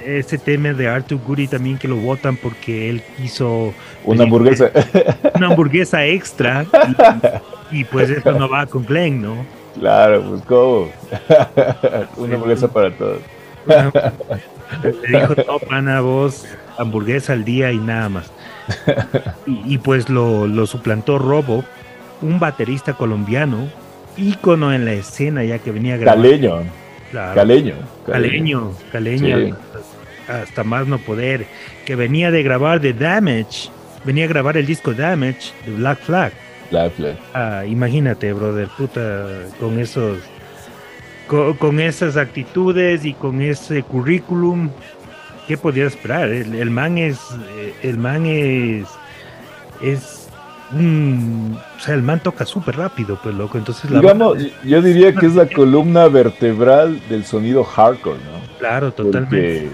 Speaker 2: ese, tema de Arthur Goody también que lo votan porque él quiso
Speaker 3: una hamburguesa
Speaker 2: una hamburguesa extra y, pues eso no va con Glenn, ¿no?
Speaker 3: Claro, pues como una hamburguesa para todos.
Speaker 2: Le dijo, no, pana, vos hamburguesa al día y nada más. Y, pues lo, suplantó Robo, un baterista colombiano, ícono en la escena ya que venía
Speaker 3: grabando. Caleño. Caleño.
Speaker 2: Caleño, caleño, hasta más no poder, que venía de grabar The Damage, venía a grabar el disco Damage de Black Flag.
Speaker 3: Black Flag.
Speaker 2: Ah, imagínate, brother, puta, con esos, con esas actitudes y con ese currículum, ¿qué podía esperar? El, man es, eh, el man es, es, o sea, el man toca súper rápido, pues loco. Entonces,
Speaker 3: digamos, yo diría que es la columna vertebral del sonido hardcore, ¿no?
Speaker 2: Claro, totalmente.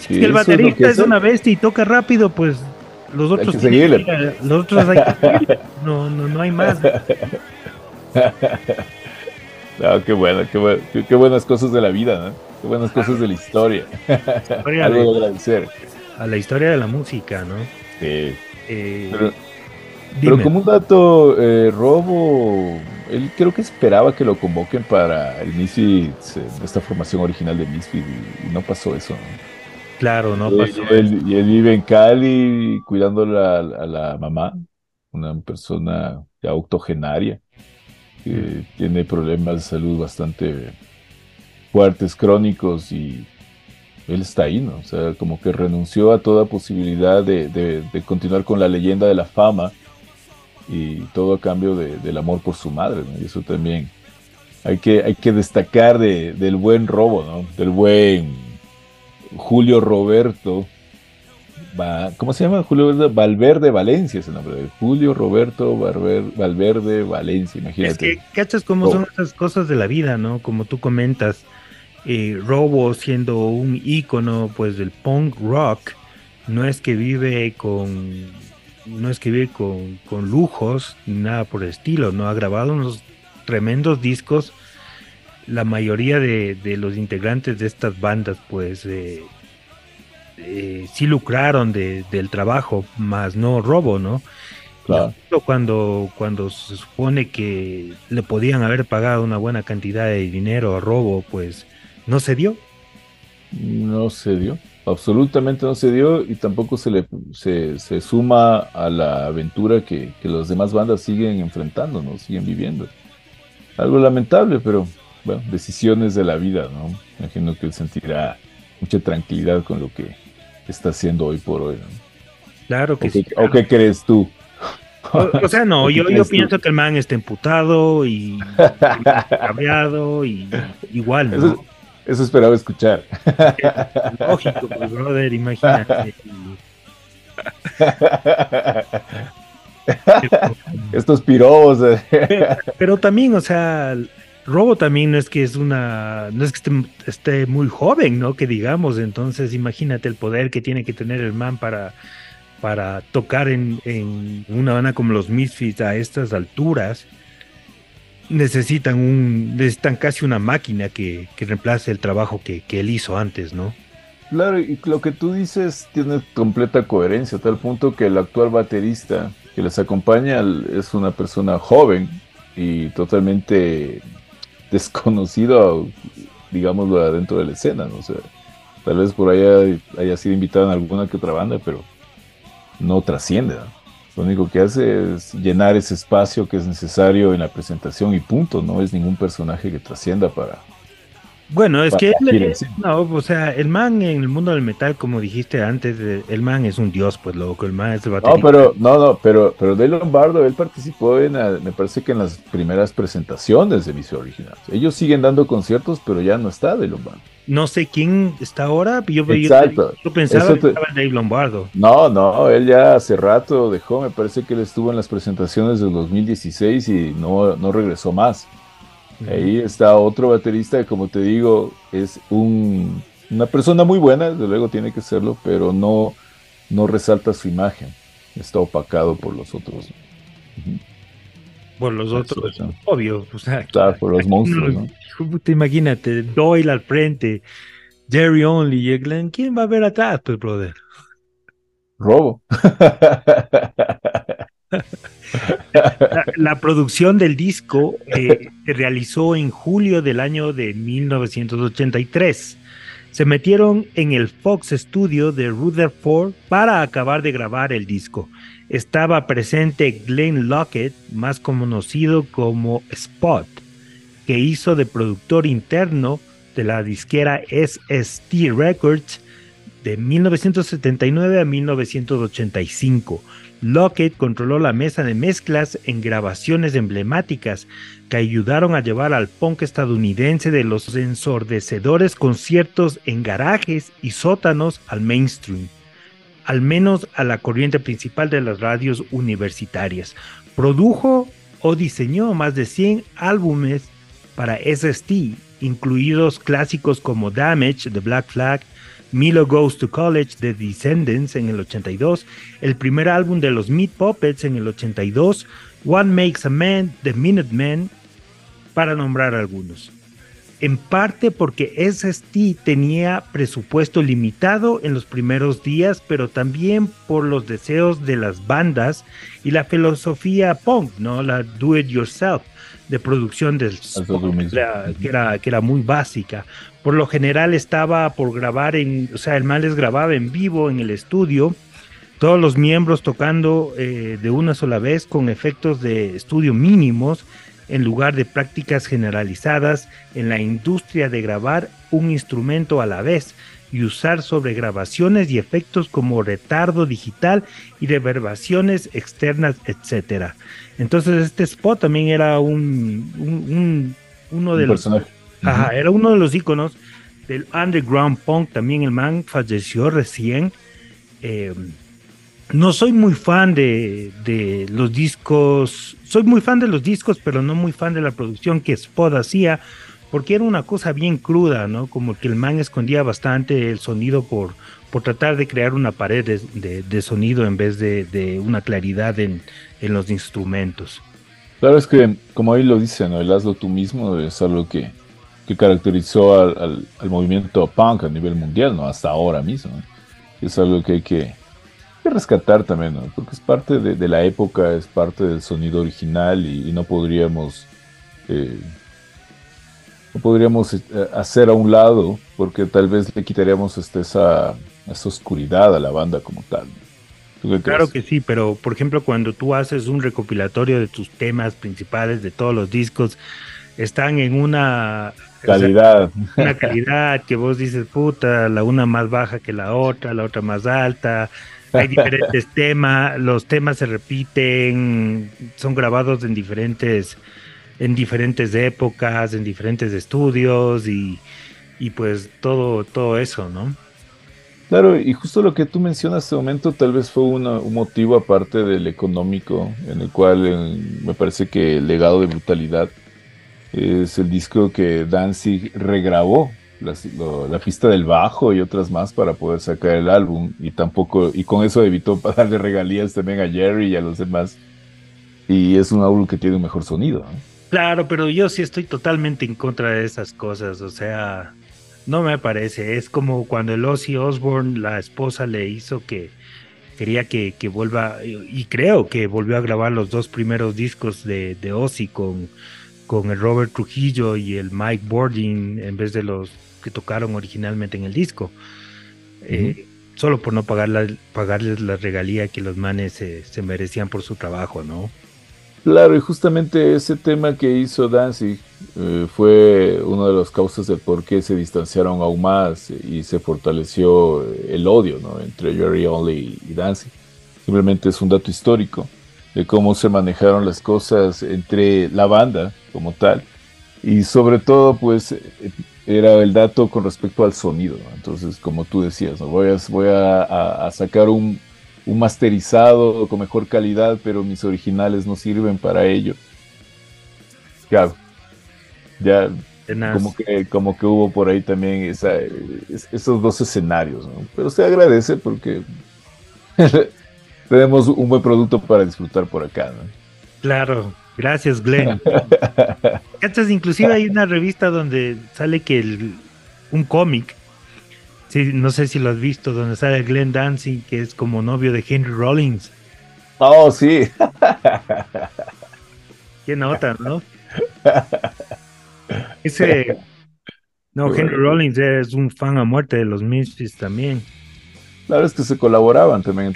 Speaker 2: si el baterista es, una bestia y toca rápido, pues los otros,
Speaker 3: hay que
Speaker 2: los otros hay que no, no, no hay más.
Speaker 3: No, qué bueno, qué, qué, buenas cosas de la vida, ¿no? Qué buenas cosas de la historia. Algo de agradecer.
Speaker 2: A la historia de la música, ¿no?
Speaker 3: Sí. Eh, pero, como un dato, eh, Robo, él creo que esperaba que lo convoquen para el Misfits, esta formación original de Misfits, y, no pasó eso, ¿no?
Speaker 2: Claro, no pasó.
Speaker 3: Y él, y él, vive en Cali cuidando a la mamá, una persona ya octogenaria que tiene problemas de salud bastante fuertes, crónicos, y él está ahí, ¿no? O sea, como que renunció a toda posibilidad de, continuar con la leyenda de la fama y todo a cambio del amor por su madre, ¿no? Y eso también hay que, hay que destacar del buen robo, ¿no? Del buen Julio Roberto, ¿cómo se llama? Julio Valverde Valencia es el nombre de Julio Roberto Valverde Valencia, imagínate. Es que,
Speaker 2: ¿cachas cómo son esas cosas de la vida, no? Como tú comentas, eh, Robo siendo un ícono, pues, del punk rock, no es que vive con, no es que vive con, con lujos, ni nada por el estilo, ¿no? Ha grabado unos tremendos discos, la mayoría de, de los integrantes de estas bandas, pues, eh, eh, sí lucraron del trabajo, más no robo, ¿no? Claro. Cuando, cuando se supone que le podían haber pagado una buena cantidad de dinero a robo, pues no se dio.
Speaker 3: No se dio. absolutamente no se dio y tampoco se le se, se suma a la aventura que, que las demás bandas siguen enfrentando, ¿no? Siguen viviendo. Algo lamentable, pero bueno, decisiones de la vida, ¿no? Imagino que él sentirá mucha tranquilidad con lo que está haciendo hoy por hoy, ¿no?
Speaker 2: Claro que
Speaker 3: ¿O
Speaker 2: sí.
Speaker 3: qué, o qué crees tú?
Speaker 2: O, o sea, no,
Speaker 3: ¿O qué
Speaker 2: yo, yo
Speaker 3: tú?
Speaker 2: pienso que el man está emputado y, y cabreado y igual,
Speaker 3: Eso,
Speaker 2: ¿no?
Speaker 3: eso esperaba escuchar.
Speaker 2: Lógico, pues, brother, imagínate.
Speaker 3: Estos pirobos. eh.
Speaker 2: Pero también, o sea, Robo también no es que es una, no es que esté, esté muy joven, ¿no? Que digamos, entonces imagínate el poder que tiene que tener el man para, para tocar en, en una banda como los Misfits a estas alturas. Necesitan un, necesitan casi una máquina que, que reemplace el trabajo que, que él hizo antes, ¿no?
Speaker 3: Claro, y lo que tú dices tiene completa coherencia, a tal punto que el actual baterista que les acompaña es una persona joven y totalmente desconocido, digámoslo, adentro de la escena, ¿no? O sea, tal vez por ahí haya sido invitado en alguna que otra banda, pero no trasciende, ¿no? Lo único que hace es llenar ese espacio que es necesario en la presentación y punto, no es ningún personaje que trascienda para,
Speaker 2: Bueno, es que él, no, o sea, el man en el mundo del metal, como dijiste antes, el man es un dios, pues loco, el man es el
Speaker 3: No,
Speaker 2: baterista.
Speaker 3: pero, no, no, pero, pero Dave Lombardo, él participó en, eh, me parece que en las primeras presentaciones de Vicio Original. Ellos siguen dando conciertos, pero ya no está Dave Lombardo.
Speaker 2: No sé quién está ahora, yo,
Speaker 3: Exacto.
Speaker 2: yo pensaba que estaba Dave Lombardo.
Speaker 3: No, no, él ya hace rato dejó, me parece que él estuvo en las presentaciones del 2016 y no, no regresó más. Ahí está otro baterista que, como te digo, es un, una persona muy buena, desde luego tiene que serlo, pero no, no resalta su imagen. Está opacado por los otros.
Speaker 2: Por los otros,
Speaker 3: Eso,
Speaker 2: obvio, o sea,
Speaker 3: Claro, por los monstruos,
Speaker 2: imagínate, Doyle al frente, Jerry Only y Glenn, ¿quién va a ver atrás, pues, brother?
Speaker 3: Robo.
Speaker 2: La, producción del disco eh, se realizó en julio del año de 1983. Se metieron en el Fox Studio de Rutherford para acabar de grabar el disco. Estaba presente Glenn Lockett, más conocido como Spot, que hizo de productor interno de la disquera SST Records de 1979 a 1985. Lockett controló la mesa de mezclas en grabaciones emblemáticas que ayudaron a llevar al punk estadounidense de los ensordecedores conciertos en garajes y sótanos al mainstream, al menos a la corriente principal de las radios universitarias. Produjo o diseñó más de 100 álbumes para SST, incluidos clásicos como Damage de Black Flag, Milo Goes to College de Descendants en el 82, el primer álbum de los Meat Puppets en el 82, One Makes a Man de Minutemen, para nombrar algunos. En parte porque SST tenía presupuesto limitado en los primeros días, pero también por los deseos de las bandas y la filosofía punk, ¿no? La do it yourself de producción del
Speaker 3: mismo.
Speaker 2: que era, que era, muy básica. Por lo general estaba por grabar en, o sea, el man les grababa en vivo en el estudio, todos los miembros tocando eh, de una sola vez con efectos de estudio mínimos en lugar de prácticas generalizadas en la industria de grabar un instrumento a la vez y usar sobregrabaciones y efectos como retardo digital y reverbaciones externas, etcétera. Entonces este spot también era un, un- un- uno de
Speaker 3: Un
Speaker 2: los
Speaker 3: personaje.
Speaker 2: Ajá, era uno de los iconos del underground punk. También el man falleció recién. Eh, no soy muy fan de, de los discos. Soy muy fan de los discos, pero no muy fan de la producción que Spot hacía, porque era una cosa bien cruda, ¿no? Como que el man escondía bastante el sonido por, por tratar de crear una pared de, de- sonido en vez de, de una claridad en, en los instrumentos.
Speaker 3: Claro, es que, como ahí lo dice, ¿no? el hazlo tú mismo es algo que, que caracterizó al, al- movimiento punk a nivel mundial, ¿no? Hasta ahora mismo. Es algo que hay que, que rescatar también, ¿no? Porque es parte de, la época, es parte del sonido original y, y no podríamos... eh, no podríamos eh, hacer a un lado porque tal vez le quitaríamos este, esa, esa oscuridad a la banda como tal.
Speaker 2: Claro que sí, pero por ejemplo cuando tú haces un recopilatorio de tus temas principales de todos los discos, están en una
Speaker 3: calidad.
Speaker 2: una calidad que vos dices, puta, la una más baja que la otra, la otra más alta. Hay diferentes temas, los temas se repiten, son grabados en diferentes, en diferentes épocas, en diferentes estudios y, y pues todo, todo eso, ¿no?
Speaker 3: Claro, y justo lo que tú mencionas este momento tal vez fue un motivo aparte del económico, en el cual me parece que el legado de brutalidad es el disco que Danzig regrabó, la, pista del bajo y otras más para poder sacar el álbum, y tampoco, y con eso evitó darle regalías también a Jerry y a los demás. Y es un álbum que tiene un mejor sonido.
Speaker 2: Claro, pero yo sí estoy totalmente en contra de esas cosas, o sea, no me parece. Es como cuando el Ozzy Osbourne, la esposa le hizo que quería que, vuelva, y creo que volvió a grabar los dos primeros discos de, de Ozzy con, con el Robert Trujillo y el Mike Boarding en vez de los que tocaron originalmente en el disco. Eh, solo por no pagar pagarles la regalía que los manes se merecían por su trabajo, ¿no?
Speaker 3: Claro, y justamente ese tema que hizo Danzig eh, fue una de las causas de por qué se distanciaron aún más y se fortaleció el odio ¿no? entre Jerry Only y Danzig. Simplemente es un dato histórico de cómo se manejaron las cosas entre la banda como tal y sobre todo pues era el dato con respecto al sonido. Entonces, como tú decías, ¿no? voy, a, voy a sacar un, un masterizado con mejor calidad, pero mis originales no sirven para ello. Claro, ya como que, como que hubo por ahí también esos dos escenarios, pero se agradece porque tenemos un buen producto para disfrutar por acá.
Speaker 2: Claro, gracias Glenn. Entonces, inclusive hay una revista donde sale que el, un cómic Sí, no sé si lo has visto, donde sale Glenn Dancing, que es como novio de Henry Rollins.
Speaker 3: Oh, sí.
Speaker 2: Qué nota, ¿no? Ese. No, Henry Rollins es un fan a muerte de los Misfits también.
Speaker 3: Claro, es que se colaboraban también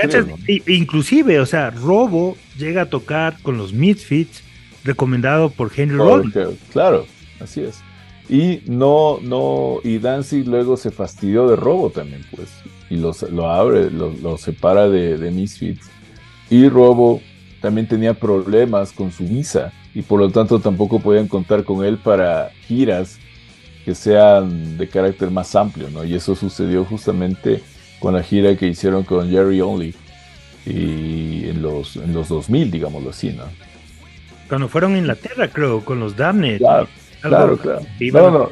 Speaker 2: Inclusive, o sea, Robo llega a tocar con los Misfits, recomendado por Henry Rollins.
Speaker 3: Claro, así es. Y no, no, y Danzig luego se fastidió de Robo también, pues, y lo abre, lo, separa de, de, Misfits. Y Robo también tenía problemas con su visa, y por lo tanto tampoco podían contar con él para giras que sean de carácter más amplio, ¿no? Y eso sucedió justamente con la gira que hicieron con Jerry Only y en los, en los 2000, digámoslo así, ¿no?
Speaker 2: Cuando fueron a Inglaterra, creo, con los Damned.
Speaker 3: Claro, claro. No, no.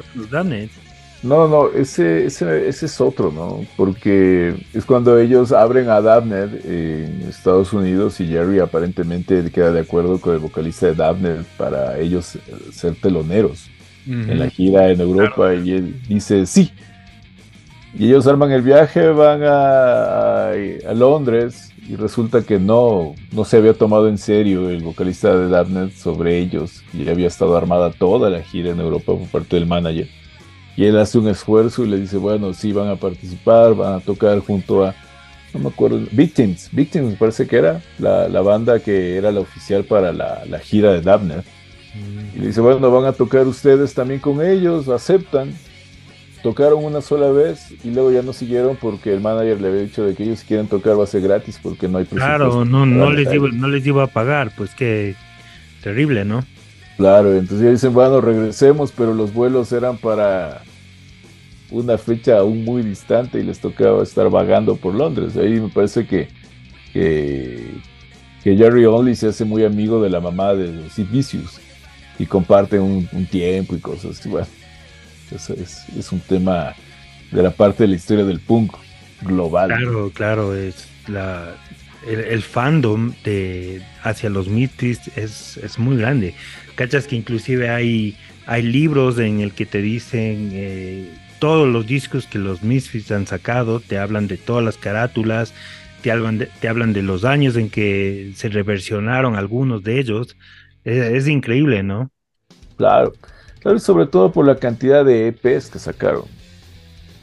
Speaker 3: No, no, ese, ese, ese, es otro, ¿no? Porque es cuando ellos abren a Dabner en Estados Unidos y Jerry aparentemente queda de acuerdo con el vocalista de Dabner para ellos ser teloneros en la gira en Europa y él dice sí. Y ellos arman el viaje, van a, a Londres y resulta que no, no se había tomado en serio el vocalista de Darknet sobre ellos y había estado armada toda la gira en Europa por parte del manager. Y él hace un esfuerzo y le dice, bueno, sí, van a participar, van a tocar junto a, no me acuerdo, Victims, Victims me parece que era la, la banda que era la oficial para la, la gira de Dabner. Mm. Y le dice, bueno, van a tocar ustedes también con ellos, aceptan tocaron una sola vez y luego ya no siguieron porque el manager le había dicho de que ellos quieren tocar va a ser gratis porque no hay
Speaker 2: Claro, no, no les iba, no les iba a pagar, pues qué terrible, ¿no?
Speaker 3: Claro, entonces ya dicen, bueno, regresemos, pero los vuelos eran para una fecha aún muy distante y les tocaba estar vagando por Londres. Ahí me parece que, que, Jerry Only se hace muy amigo de la mamá de Sid Vicious y comparten un, un tiempo y cosas así. Bueno, es, un tema de la parte de la historia del punk global.
Speaker 2: Claro, claro, es la, el, fandom de hacia los Misfits es, es muy grande. Cachas que inclusive hay, hay libros en el que te dicen eh, todos los discos que los Misfits han sacado, te hablan de todas las carátulas, te hablan de, te hablan de los años en que se reversionaron algunos de ellos. es increíble, ¿no?
Speaker 3: Claro. Claro, sobre todo por la cantidad de EPs que sacaron.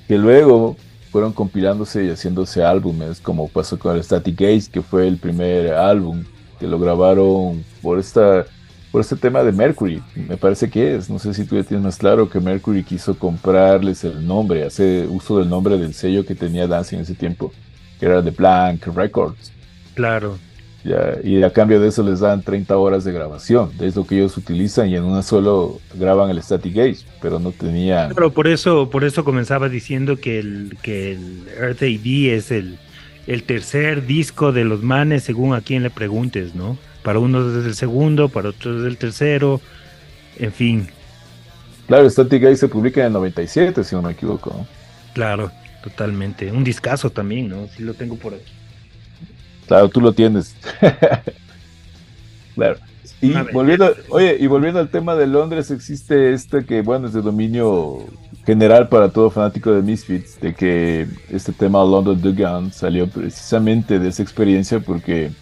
Speaker 3: Que luego fueron compilándose y haciéndose álbumes, como pasó con el Static Gaze, que fue el primer álbum que lo grabaron por esta por este tema de Mercury, me parece que es, no sé si tú ya tienes más claro que Mercury quiso comprarles el nombre, hacer uso del nombre del sello que tenía Dancing en ese tiempo, que era The Blank Records.
Speaker 2: Claro.
Speaker 3: Ya, y a cambio de eso les dan 30 horas de grabación, es lo que ellos utilizan y en una solo graban el Static Gauge, pero no tenían...
Speaker 2: Pero por eso, por eso comenzaba diciendo que el, que el Earth AD es el, el tercer disco de los manes según a quien le preguntes, ¿no? Para unos es el segundo, para otros es el tercero, en fin.
Speaker 3: Claro, Static Gauge se publica en el 97, si no me equivoco.
Speaker 2: Claro, totalmente. Un discazo también, ¿no? Sí lo tengo por aquí.
Speaker 3: Claro, tú lo tienes. claro. Y volviendo, oye, y volviendo al tema de Londres, existe este que, bueno, es de dominio general para todo fanático de Misfits, de que este tema London Dugan salió precisamente de esa experiencia porque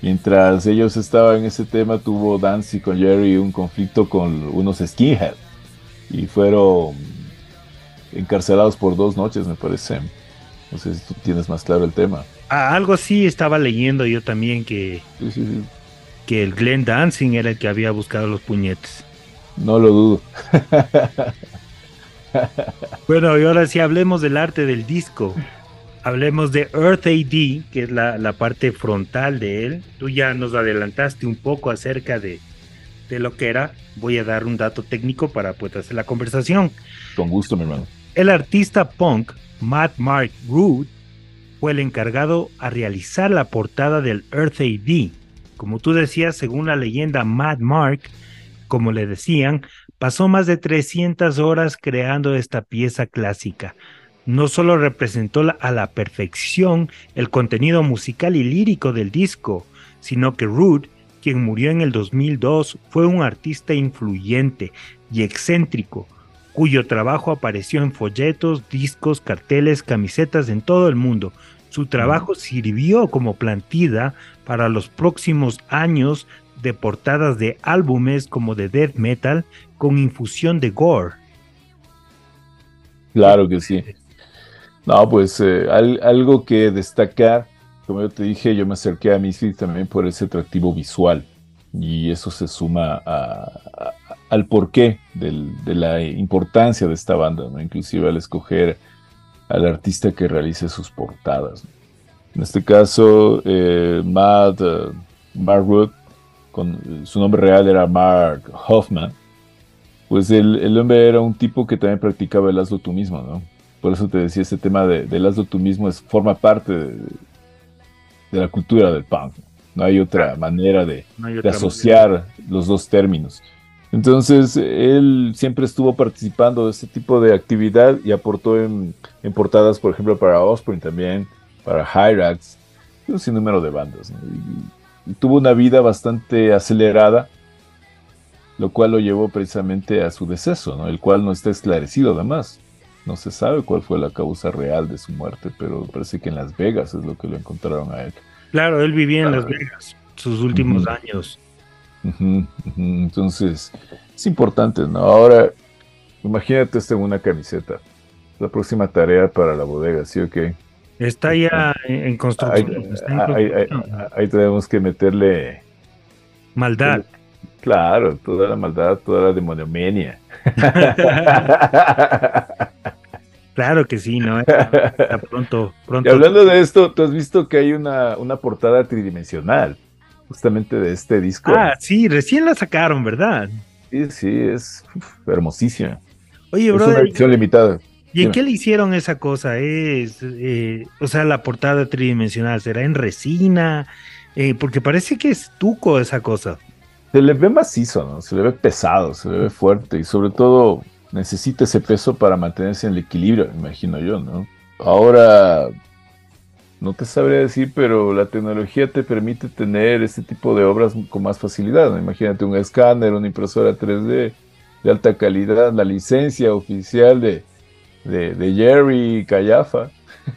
Speaker 3: mientras ellos estaban en ese tema tuvo Dancy con Jerry un conflicto con unos skinhead y fueron encarcelados por dos noches, me parece. No sé si tú tienes más claro el tema.
Speaker 2: Algo así estaba leyendo yo también que, que el Glenn Dancing era el que había buscado los puñetes.
Speaker 3: No lo dudo.
Speaker 2: bueno, y ahora sí hablemos del arte del disco. Hablemos de Earth AD, que es la, la, parte frontal de él. Tú ya nos adelantaste un poco acerca de, de lo que era. Voy a dar un dato técnico para pues hacer la conversación.
Speaker 3: Con gusto, mi hermano.
Speaker 2: El artista punk Matt Mark Root fue el encargado a realizar la portada del Earth AD. Como tú decías, según la leyenda, Matt Mark, como le decían, pasó más de 300 horas creando esta pieza clásica. No solo representó a la perfección el contenido musical y lírico del disco, sino que Root, quien murió en el 2002, fue un artista influyente y excéntrico, cuyo trabajo apareció en folletos, discos, carteles, camisetas en todo el mundo, su trabajo sirvió como plantida para los próximos años de portadas de álbumes como de death metal con infusión de gore.
Speaker 3: Claro que sí. No, pues eh, algo que destacar, como yo te dije, yo me acerqué a Misfits también por ese atractivo visual y eso se suma al porqué de la importancia de esta banda, ¿no? inclusive al escoger al artista que realice sus portadas. En este caso, eh, Matt uh, con, su nombre real era Mark Hoffman, pues el, hombre era un tipo que también practicaba el hazlo tú mismo, ¿no? Por eso te decía, ese tema de, del hazlo tú mismo es, forma parte de, la cultura del punk. No hay otra manera de, asociar los dos términos. Entonces, él siempre estuvo participando de este tipo de actividad y aportó en, portadas, por ejemplo, para Osprey también, para Hyrax, un sinnúmero de bandas. Y, tuvo una vida bastante acelerada, lo cual lo llevó precisamente a su deceso, ¿no? el cual no está esclarecido además. No se sabe cuál fue la causa real de su muerte, pero parece que en Las Vegas es lo que lo encontraron a él.
Speaker 2: Claro, él vivía en Las Vegas sus últimos años.
Speaker 3: Entonces, es importante, ¿no? Ahora, imagínate esto en una camiseta. La próxima tarea para la bodega, ¿sí o qué?
Speaker 2: Está ya en construcción.
Speaker 3: Ahí, tenemos que meterle...
Speaker 2: Maldad.
Speaker 3: Claro, toda la maldad, toda la demoniomenia.
Speaker 2: claro que sí, ¿no? Pronto, pronto.
Speaker 3: Y hablando de esto, tú has visto que hay una, una portada tridimensional justamente de este disco.
Speaker 2: Ah, sí, recién la sacaron, ¿verdad?
Speaker 3: Sí, sí, es hermosísima.
Speaker 2: Oye,
Speaker 3: bro. Es una edición limitada.
Speaker 2: ¿Y en qué le hicieron esa cosa? Es, eh, o sea, la portada tridimensional, ¿será en resina? Eh, porque parece que es tuco esa cosa.
Speaker 3: Se le ve macizo, ¿no? Se le ve pesado, se le ve fuerte y sobre todo necesita ese peso para mantenerse en el equilibrio, imagino yo, ¿no? Ahora, no te sabría decir, pero la tecnología te permite tener este tipo de obras con más facilidad. Imagínate un escáner, una impresora 3D de alta calidad, la licencia oficial de, de, Jerry Callafa.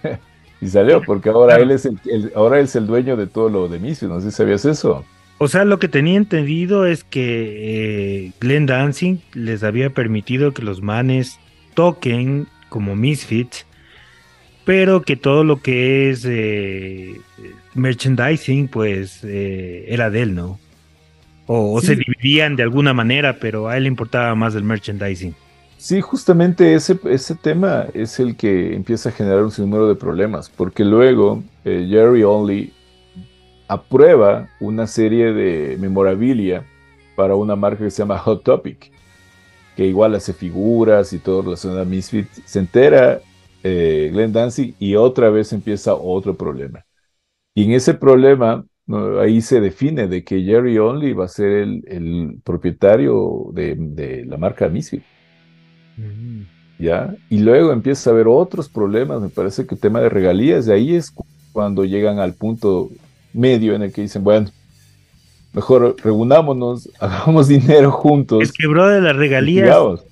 Speaker 3: y salió, porque ahora él es el, ahora es el dueño de todo lo de Misfits. No sé si sabías eso.
Speaker 2: O sea, lo que tenía entendido es que eh, Glenn Dancing les había permitido que los manes toquen como Misfits pero que todo lo que es eh, merchandising, pues eh, era de él, ¿no? O, o
Speaker 3: Sí.
Speaker 2: se dividían de alguna manera, pero a él le importaba más el merchandising.
Speaker 3: Sí, justamente ese, ese tema es el que empieza a generar un sinnúmero de problemas, porque luego eh, Jerry Only aprueba una serie de memorabilia para una marca que se llama Hot Topic, que igual hace figuras y todo relacionado a Misfit. Se entera eh, Glenn Danzig y otra vez empieza otro problema. Y en ese problema, no, ahí se define de que Jerry Only va a ser el, el propietario de, de la marca Misfit. ¿ya? Y luego empieza a haber otros problemas, me parece que el tema de regalías, de ahí es cu- cuando llegan al punto medio en el que dicen, bueno, mejor reunámonos, hagamos dinero juntos.
Speaker 2: Es que, bro, de las regalías,
Speaker 3: sigamos".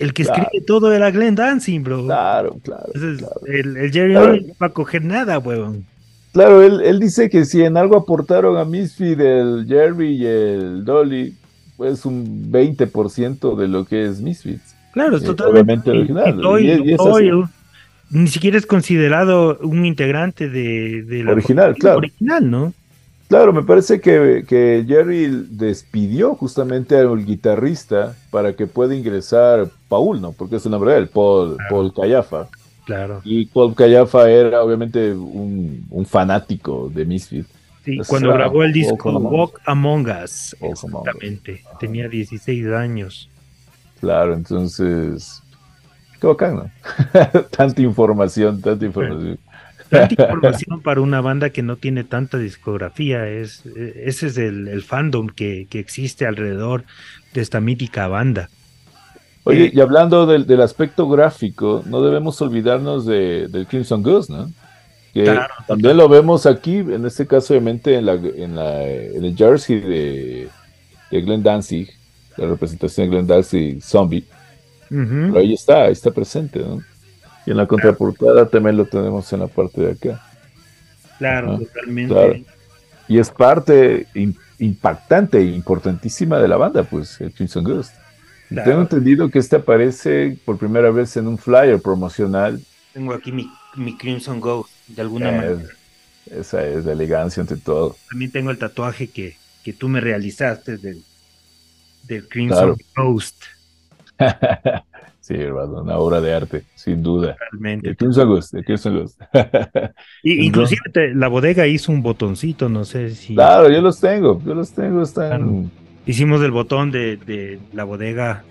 Speaker 2: El que
Speaker 3: Claro.
Speaker 2: escribe todo era Glenn Dancing, bro.
Speaker 3: Claro, claro.
Speaker 2: Entonces,
Speaker 3: claro.
Speaker 2: el, el Jerry
Speaker 3: Claro.
Speaker 2: No va a coger nada, huevón.
Speaker 3: Claro, él, él dice que si en algo aportaron a Misfit el Jerry y el Dolly, pues un 20% de lo que es Misfits.
Speaker 2: Claro, es
Speaker 3: Eh,
Speaker 2: totalmente
Speaker 3: original,
Speaker 2: y Toy-
Speaker 3: y es- y es
Speaker 2: Toy,
Speaker 3: así.
Speaker 2: ni siquiera es considerado un integrante de, de la
Speaker 3: Original, claro.
Speaker 2: original, ¿no?
Speaker 3: Claro, me parece que, que Jerry despidió justamente al guitarrista para que pueda ingresar Paul, ¿no? Porque es el nombre de él, Paul,
Speaker 2: Claro.
Speaker 3: Paul Callafa.
Speaker 2: Claro.
Speaker 3: Y Paul Callafa era obviamente un, un fanático de Misfit.
Speaker 2: Sí, cuando
Speaker 3: era
Speaker 2: grabó el disco
Speaker 3: Among Us.
Speaker 2: Walk Among Us,
Speaker 3: Walk Among Us.
Speaker 2: exactamente, tenía 16 años.
Speaker 3: Claro, entonces. Qué bacán, ¿no? tanta información, tanta información.
Speaker 2: Tanta información para una banda que no tiene tanta discografía, es, eh, ese es el, el fandom que, que existe alrededor de esta mítica banda.
Speaker 3: Oye, y hablando del, del aspecto gráfico, no debemos olvidarnos de, del Crimson Ghost, ¿no? Que
Speaker 2: Claro,
Speaker 3: también lo vemos aquí, en este caso, obviamente, en, la, en, la, en el jersey de, de Glenn Danzig, la representación de Glenn Danzig Zombie.
Speaker 2: Ujú.
Speaker 3: Pero ahí está, ahí está presente, ¿no? Y en la contraportada también lo tenemos en la parte de acá.
Speaker 2: Claro, totalmente.
Speaker 3: claro. Y es parte im- impactante e importantísima de la banda, pues, el Crimson Ghost.
Speaker 2: Claro.
Speaker 3: Tengo entendido que este aparece por primera vez en un flyer promocional.
Speaker 2: Tengo aquí mi, mi Crimson Ghost, de alguna manera.
Speaker 3: esa es de elegancia ante todo.
Speaker 2: También tengo el tatuaje que, que tú me realizaste del, del Crimson. Ghost,
Speaker 3: sí, hermano, una obra de arte, sin duda.
Speaker 2: realmente. Y, inclusive te- la bodega hizo un botoncito, no sé si
Speaker 3: claro, yo los tengo, yo los tengo, están...
Speaker 2: hicimos el botón de, de la bodega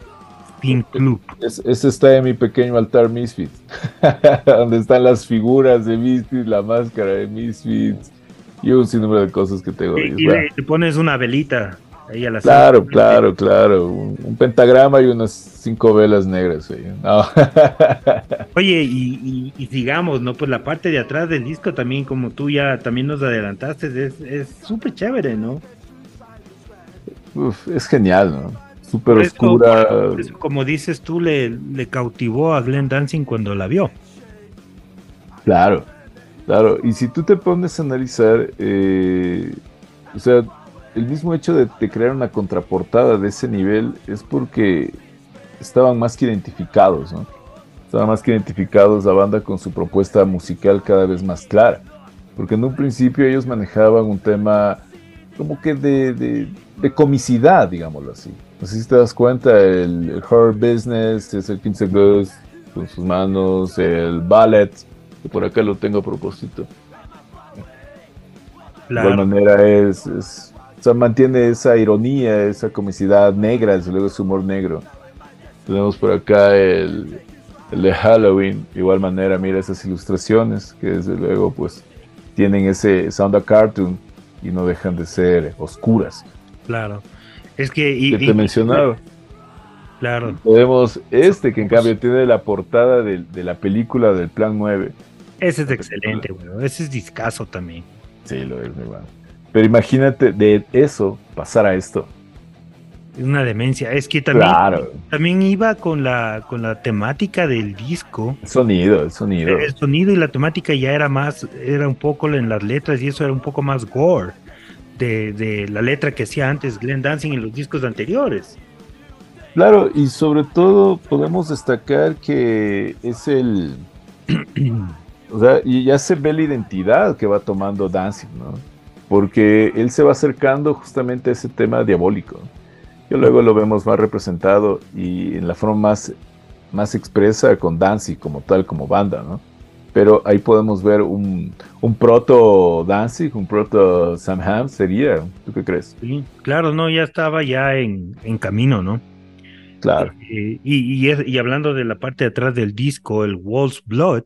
Speaker 2: Pin Club.
Speaker 3: Es- ese está en mi pequeño altar Misfit, donde están las figuras de Misfit, la máscara de Misfit y un sinnúmero de cosas que tengo. ahí.
Speaker 2: Y, y le, le pones una velita ahí a la
Speaker 3: claro, claro, claro. Un, un pentagrama y unas cinco velas negras. No.
Speaker 2: Oye, y, y, y sigamos, ¿no? Pues la parte de atrás del disco también, como tú ya también nos adelantaste, es- es súper chévere, ¿no?
Speaker 3: Uf, es genial, ¿no? Súper oscura.
Speaker 2: por eso, como dices tú, le, le cautivó a Glenn Dancing cuando la vio.
Speaker 3: Claro, claro. Y si tú te pones a analizar, eh, o sea, el mismo hecho de, de crear una contraportada de ese nivel es porque estaban más que identificados, ¿no? Estaban más que identificados la banda con su propuesta musical cada vez más clara. Porque en un principio ellos manejaban un tema como que de, de- de comicidad, digámoslo así. No sé si te das cuenta, el, el horror business es el 15 Ghost con sus manos, el ballet, que por acá lo tengo a propósito. De igual
Speaker 2: Claro,
Speaker 3: manera es, es- o sea, mantiene esa ironía, esa comicidad negra, desde luego ese humor negro. Tenemos por acá el, el de Halloween, de igual manera, mira esas ilustraciones que desde luego pues tienen ese sound of cartoon y no dejan de ser oscuras.
Speaker 2: claro. Es que... Y,
Speaker 3: Que
Speaker 2: y-
Speaker 3: te mencionaba.
Speaker 2: Claro,
Speaker 3: Tenemos este que en cambio tiene la portada de, de la película del Plan 9.
Speaker 2: ese es excelente, güey. Ese es discazo también.
Speaker 3: Sí, lo es, mi hermano. Pero imagínate de eso pasar a esto.
Speaker 2: Es una demencia. Es que también,
Speaker 3: Claro,
Speaker 2: también iba con la, con la temática del disco.
Speaker 3: el sonido, el sonido.
Speaker 2: El sonido y la temática ya era más, era un poco en las letras y eso era un poco más gore de, de la letra que hacía antes Glenn Dancing en los discos anteriores.
Speaker 3: Claro, y sobre todo podemos destacar que es el, O sea, y ya se ve la identidad que va tomando Dancing, ¿no? Porque él se va acercando justamente a ese tema diabólico. Y luego lo vemos más representado y en la forma más, más expresa con Danzig como tal, como banda, ¿no? Pero ahí podemos ver un, un proto Danzig, un proto Sam Ham, sería, ¿tú qué crees?
Speaker 2: Sí, claro, no, ya estaba ya en, en camino, ¿no?
Speaker 3: Claro.
Speaker 2: Eh, y, y, y, hablando de la parte de atrás del disco, el Wolf's Blood,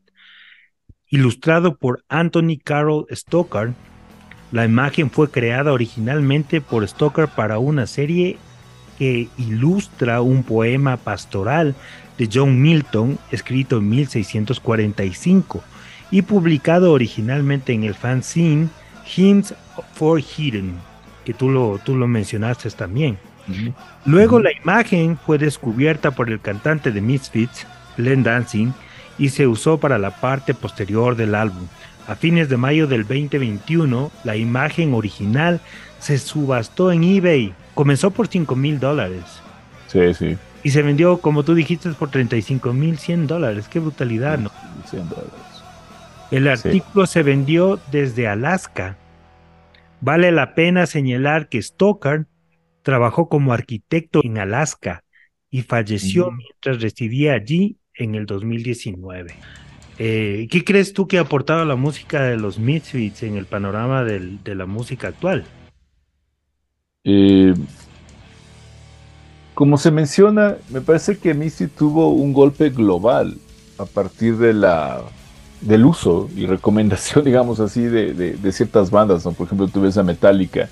Speaker 2: ilustrado por Anthony Carroll Stoker, la imagen fue creada originalmente por Stoker para una serie que ilustra un poema pastoral de John Milton, escrito en 1645 y publicado originalmente en el fanzine Hymns for Hidden, que tú lo, tú lo mencionaste también. Uh -huh. Luego uh -huh. la imagen fue descubierta por el cantante de Misfits, Len Dancing, y se usó para la parte posterior del álbum. A fines de mayo del 2021, la imagen original se subastó en eBay. Comenzó por 5 mil dólares.
Speaker 3: Sí, sí.
Speaker 2: Y se vendió, como tú dijiste, por 35 mil 100 dólares. Qué brutalidad, ¿no?
Speaker 3: 100 dólares.
Speaker 2: El artículo sí. se vendió desde Alaska. Vale la pena señalar que Stoker trabajó como arquitecto en Alaska y falleció mm. mientras residía allí en el 2019. Eh, ¿Qué crees tú que ha aportado la música de los Misfits en el panorama de la música actual?
Speaker 3: Eh, como se menciona, me parece que Misfits tuvo un golpe global a partir de la del uso y recomendación, digamos así, de ciertas bandas. ¿no? Por ejemplo, tú ves a Metallica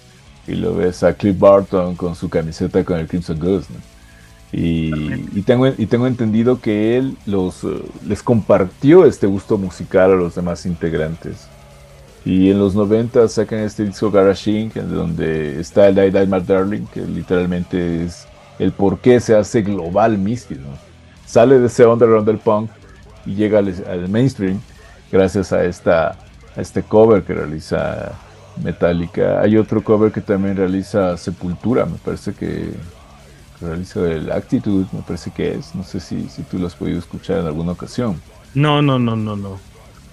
Speaker 3: y lo ves a Cliff Barton con su camiseta con el Crimson Ghost. ¿no? Y, y, tengo, y tengo entendido que él los, uh, les compartió este gusto musical a los demás integrantes. Y en los 90 sacan este disco Garage Inc., donde está el Die Die My Darling, que literalmente es el por qué se hace global Misty. ¿no? Sale de ese underground del punk y llega al, al mainstream gracias a, esta, a este cover que realiza Metallica. Hay otro cover que también realiza Sepultura, me parece que realiza el Actitude, me parece que es. No sé si, si tú lo has podido escuchar en alguna ocasión.
Speaker 2: No, no, no, no, no.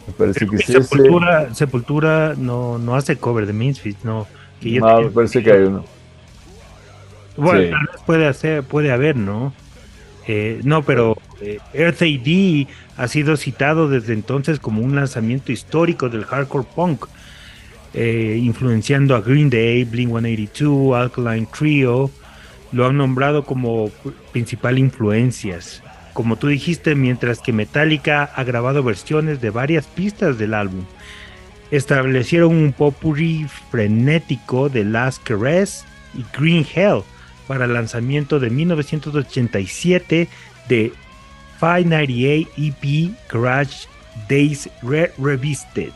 Speaker 3: Me parece que, es
Speaker 2: Sepultura,
Speaker 3: ese.
Speaker 2: Sepultura no, no hace cover de Misfits, no. Que ya
Speaker 3: No,
Speaker 2: tenía-
Speaker 3: me parece que hay uno.
Speaker 2: Bueno,
Speaker 3: sí.
Speaker 2: tal vez puede hacer, puede haber, ¿no? Eh, no, pero eh, Earth AD ha sido citado desde entonces como un lanzamiento histórico del hardcore punk, eh, influenciando a Green Day, Blink 182, Alkaline Trio. Lo han nombrado como principal influencias. Como tú dijiste, mientras que Metallica ha grabado versiones de varias pistas del álbum. Establecieron un popurrí frenético de Last Caress y Green Hell para el lanzamiento de 1987 de 598 EP E Garage Days Re Revisited.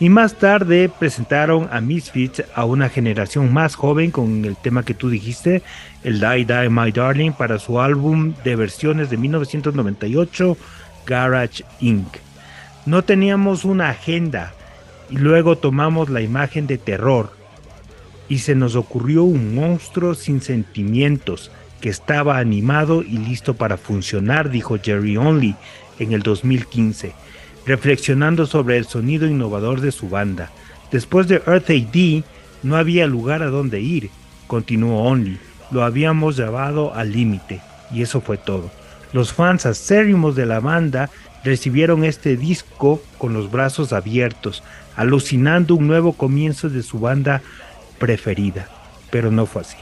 Speaker 2: Y más tarde presentaron a Misfits a una generación más joven con el tema que tú dijiste, el Die Die My Darling, para su álbum de versiones de 1998, Garage Inc. No teníamos una agenda y luego tomamos la imagen de terror y se nos ocurrió un monstruo sin sentimientos que estaba animado y listo para funcionar, dijo Jerry Only en el 2015, reflexionando sobre el sonido innovador de su banda. Después de Earth AD no había lugar a donde ir, continuó Only, lo habíamos llevado al límite y eso fue todo. Los fans acérrimos de la banda recibieron este disco con los brazos abiertos, alucinando un nuevo comienzo de su banda preferida, pero no fue así.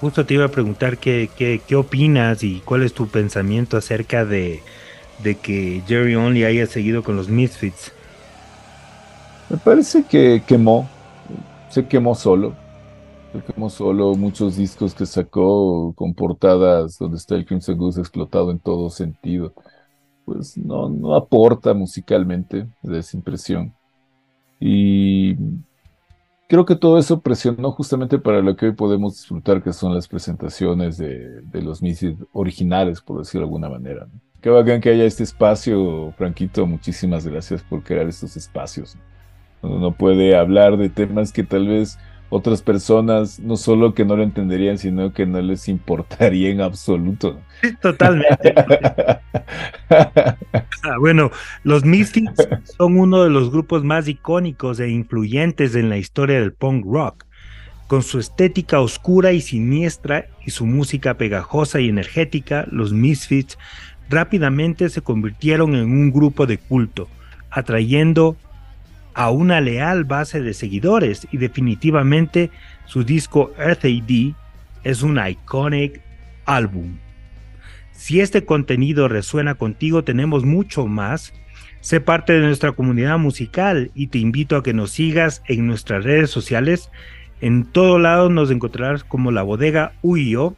Speaker 2: Justo te iba a preguntar qué, qué, qué opinas y cuál es tu pensamiento acerca de, de que Jerry Only haya seguido con los Misfits.
Speaker 3: Me parece que quemó, se quemó solo. Se quemó solo muchos discos que sacó con portadas donde está el Crimson Goose explotado en todo sentido. Pues no, no aporta musicalmente, esa impresión. Y creo que todo eso presionó justamente para lo que hoy podemos disfrutar, que son las presentaciones de, de los Misfits originales, por decirlo de alguna manera. ¿no? Qué bacán que haya este espacio, Franquito. Muchísimas gracias por crear estos espacios. Uno no puede hablar de temas que tal vez otras personas no solo que no lo entenderían, sino que no les importaría en absoluto.
Speaker 2: Totalmente. Ah, bueno, los Misfits son uno de los grupos más icónicos e influyentes en la historia del punk rock. Con su estética oscura y siniestra y su música pegajosa y energética, los Misfits rápidamente se convirtieron en un grupo de culto, atrayendo a una leal base de seguidores y definitivamente su disco Earth AD es un iconic álbum. Si este contenido resuena contigo, tenemos mucho más. Sé parte de nuestra comunidad musical y te invito a que nos sigas en nuestras redes sociales. En todo lado nos encontrarás como la bodega UIO.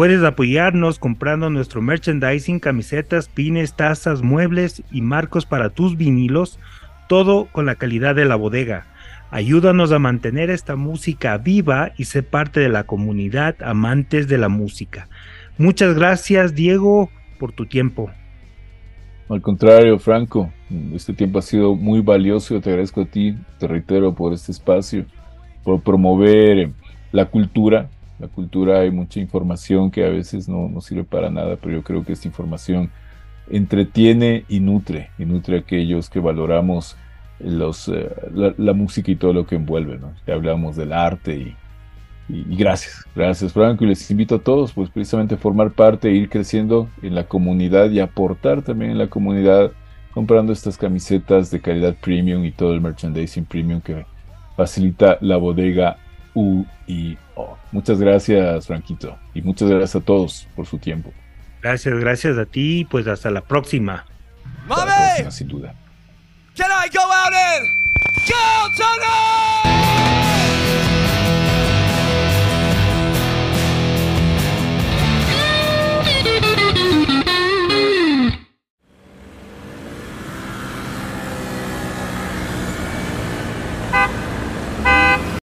Speaker 2: Puedes apoyarnos comprando nuestro merchandising, camisetas, pines, tazas, muebles y marcos para tus vinilos todo con la calidad de la bodega. Ayúdanos a mantener esta música viva y ser parte de la comunidad amantes de la música. Muchas gracias, Diego, por tu tiempo.
Speaker 3: Al contrario, Franco, este tiempo ha sido muy valioso. Te agradezco a ti, te reitero, por este espacio, por promover la cultura. La cultura hay mucha información que a veces no, no sirve para nada, pero yo creo que esta información entretiene y nutre, y nutre a aquellos que valoramos los, eh, la, música y todo lo que envuelve, ¿no? Ya hablamos del arte y, gracias, gracias Franco, y les invito a todos, pues precisamente a formar parte ir creciendo en la comunidad y aportar también en la comunidad comprando estas camisetas de calidad premium y todo el merchandising premium que facilita la bodega Muchas gracias, Franquito. Y muchas gracias a todos por su tiempo.
Speaker 2: Gracias, gracias a ti. Pues hasta la próxima.
Speaker 3: Sin duda.